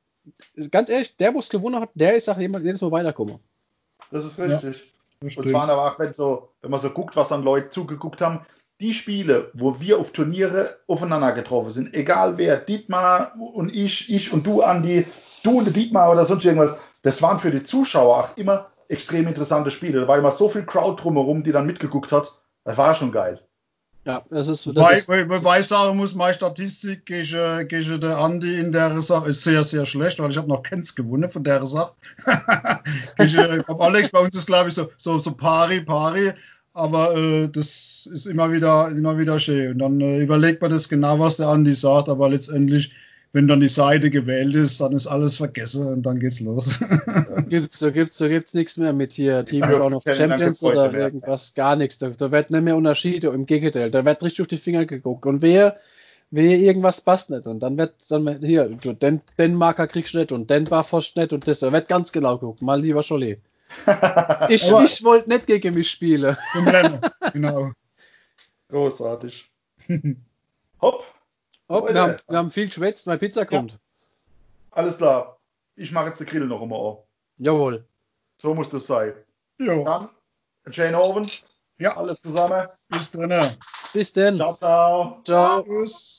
ganz ehrlich, der, wo es gewonnen hat, der ist auch jedes Mal weitergekommen. Das ist richtig. Ja, und zwar aber auch, wenn, so, wenn man so guckt, was dann Leute zugeguckt haben, die Spiele, wo wir auf Turniere aufeinander getroffen sind, egal wer, Dietmar und ich, ich und du, Andi, du und Dietmar oder sonst irgendwas, das waren für die Zuschauer auch immer extrem interessante Spiele. Da war immer so viel Crowd drumherum, die dann mitgeguckt hat. Das war schon geil. Ja, das ist. Das wobei, ist, wobei ich sagen muss, meine Statistik gegen, gegen der Andi in der Sache ist sehr, sehr schlecht, weil ich habe noch Kens gewonnen von der Sache. [laughs] gegen, Alex, bei uns ist glaube ich so, so, so pari, pari. Aber äh, das ist immer wieder, immer wieder schön. Und dann äh, überlegt man das genau, was der Andi sagt, aber letztendlich wenn dann die Seite gewählt ist, dann ist alles vergessen und dann geht's los. gibt's, so gibt's, so gibt's nichts mehr mit hier Team Crown of Champions oder irgendwas, gar nichts. Da, da wird nicht mehr Unterschiede, im Gegenteil, da wird richtig auf die Finger geguckt. Und wer, wer irgendwas passt nicht und dann wird dann hier, du, den, den Marker kriegst du nicht und den Barfost nicht und das, da wird ganz genau geguckt, mal lieber Scholli. [laughs] ich ich wollte nicht gegen mich spielen. genau. Großartig. [laughs] Hopp. Hopp, wir haben, wir haben viel geschwätzt, meine Pizza kommt. Ja. Alles klar. Ich mache jetzt den Grill noch immer auf. Jawohl. So muss das sein. Jo. Dann, Jane Oven. Ja. Alles zusammen. Bis drinnen. Bis denn. Ciao, ciao. Ciao. Tschüss.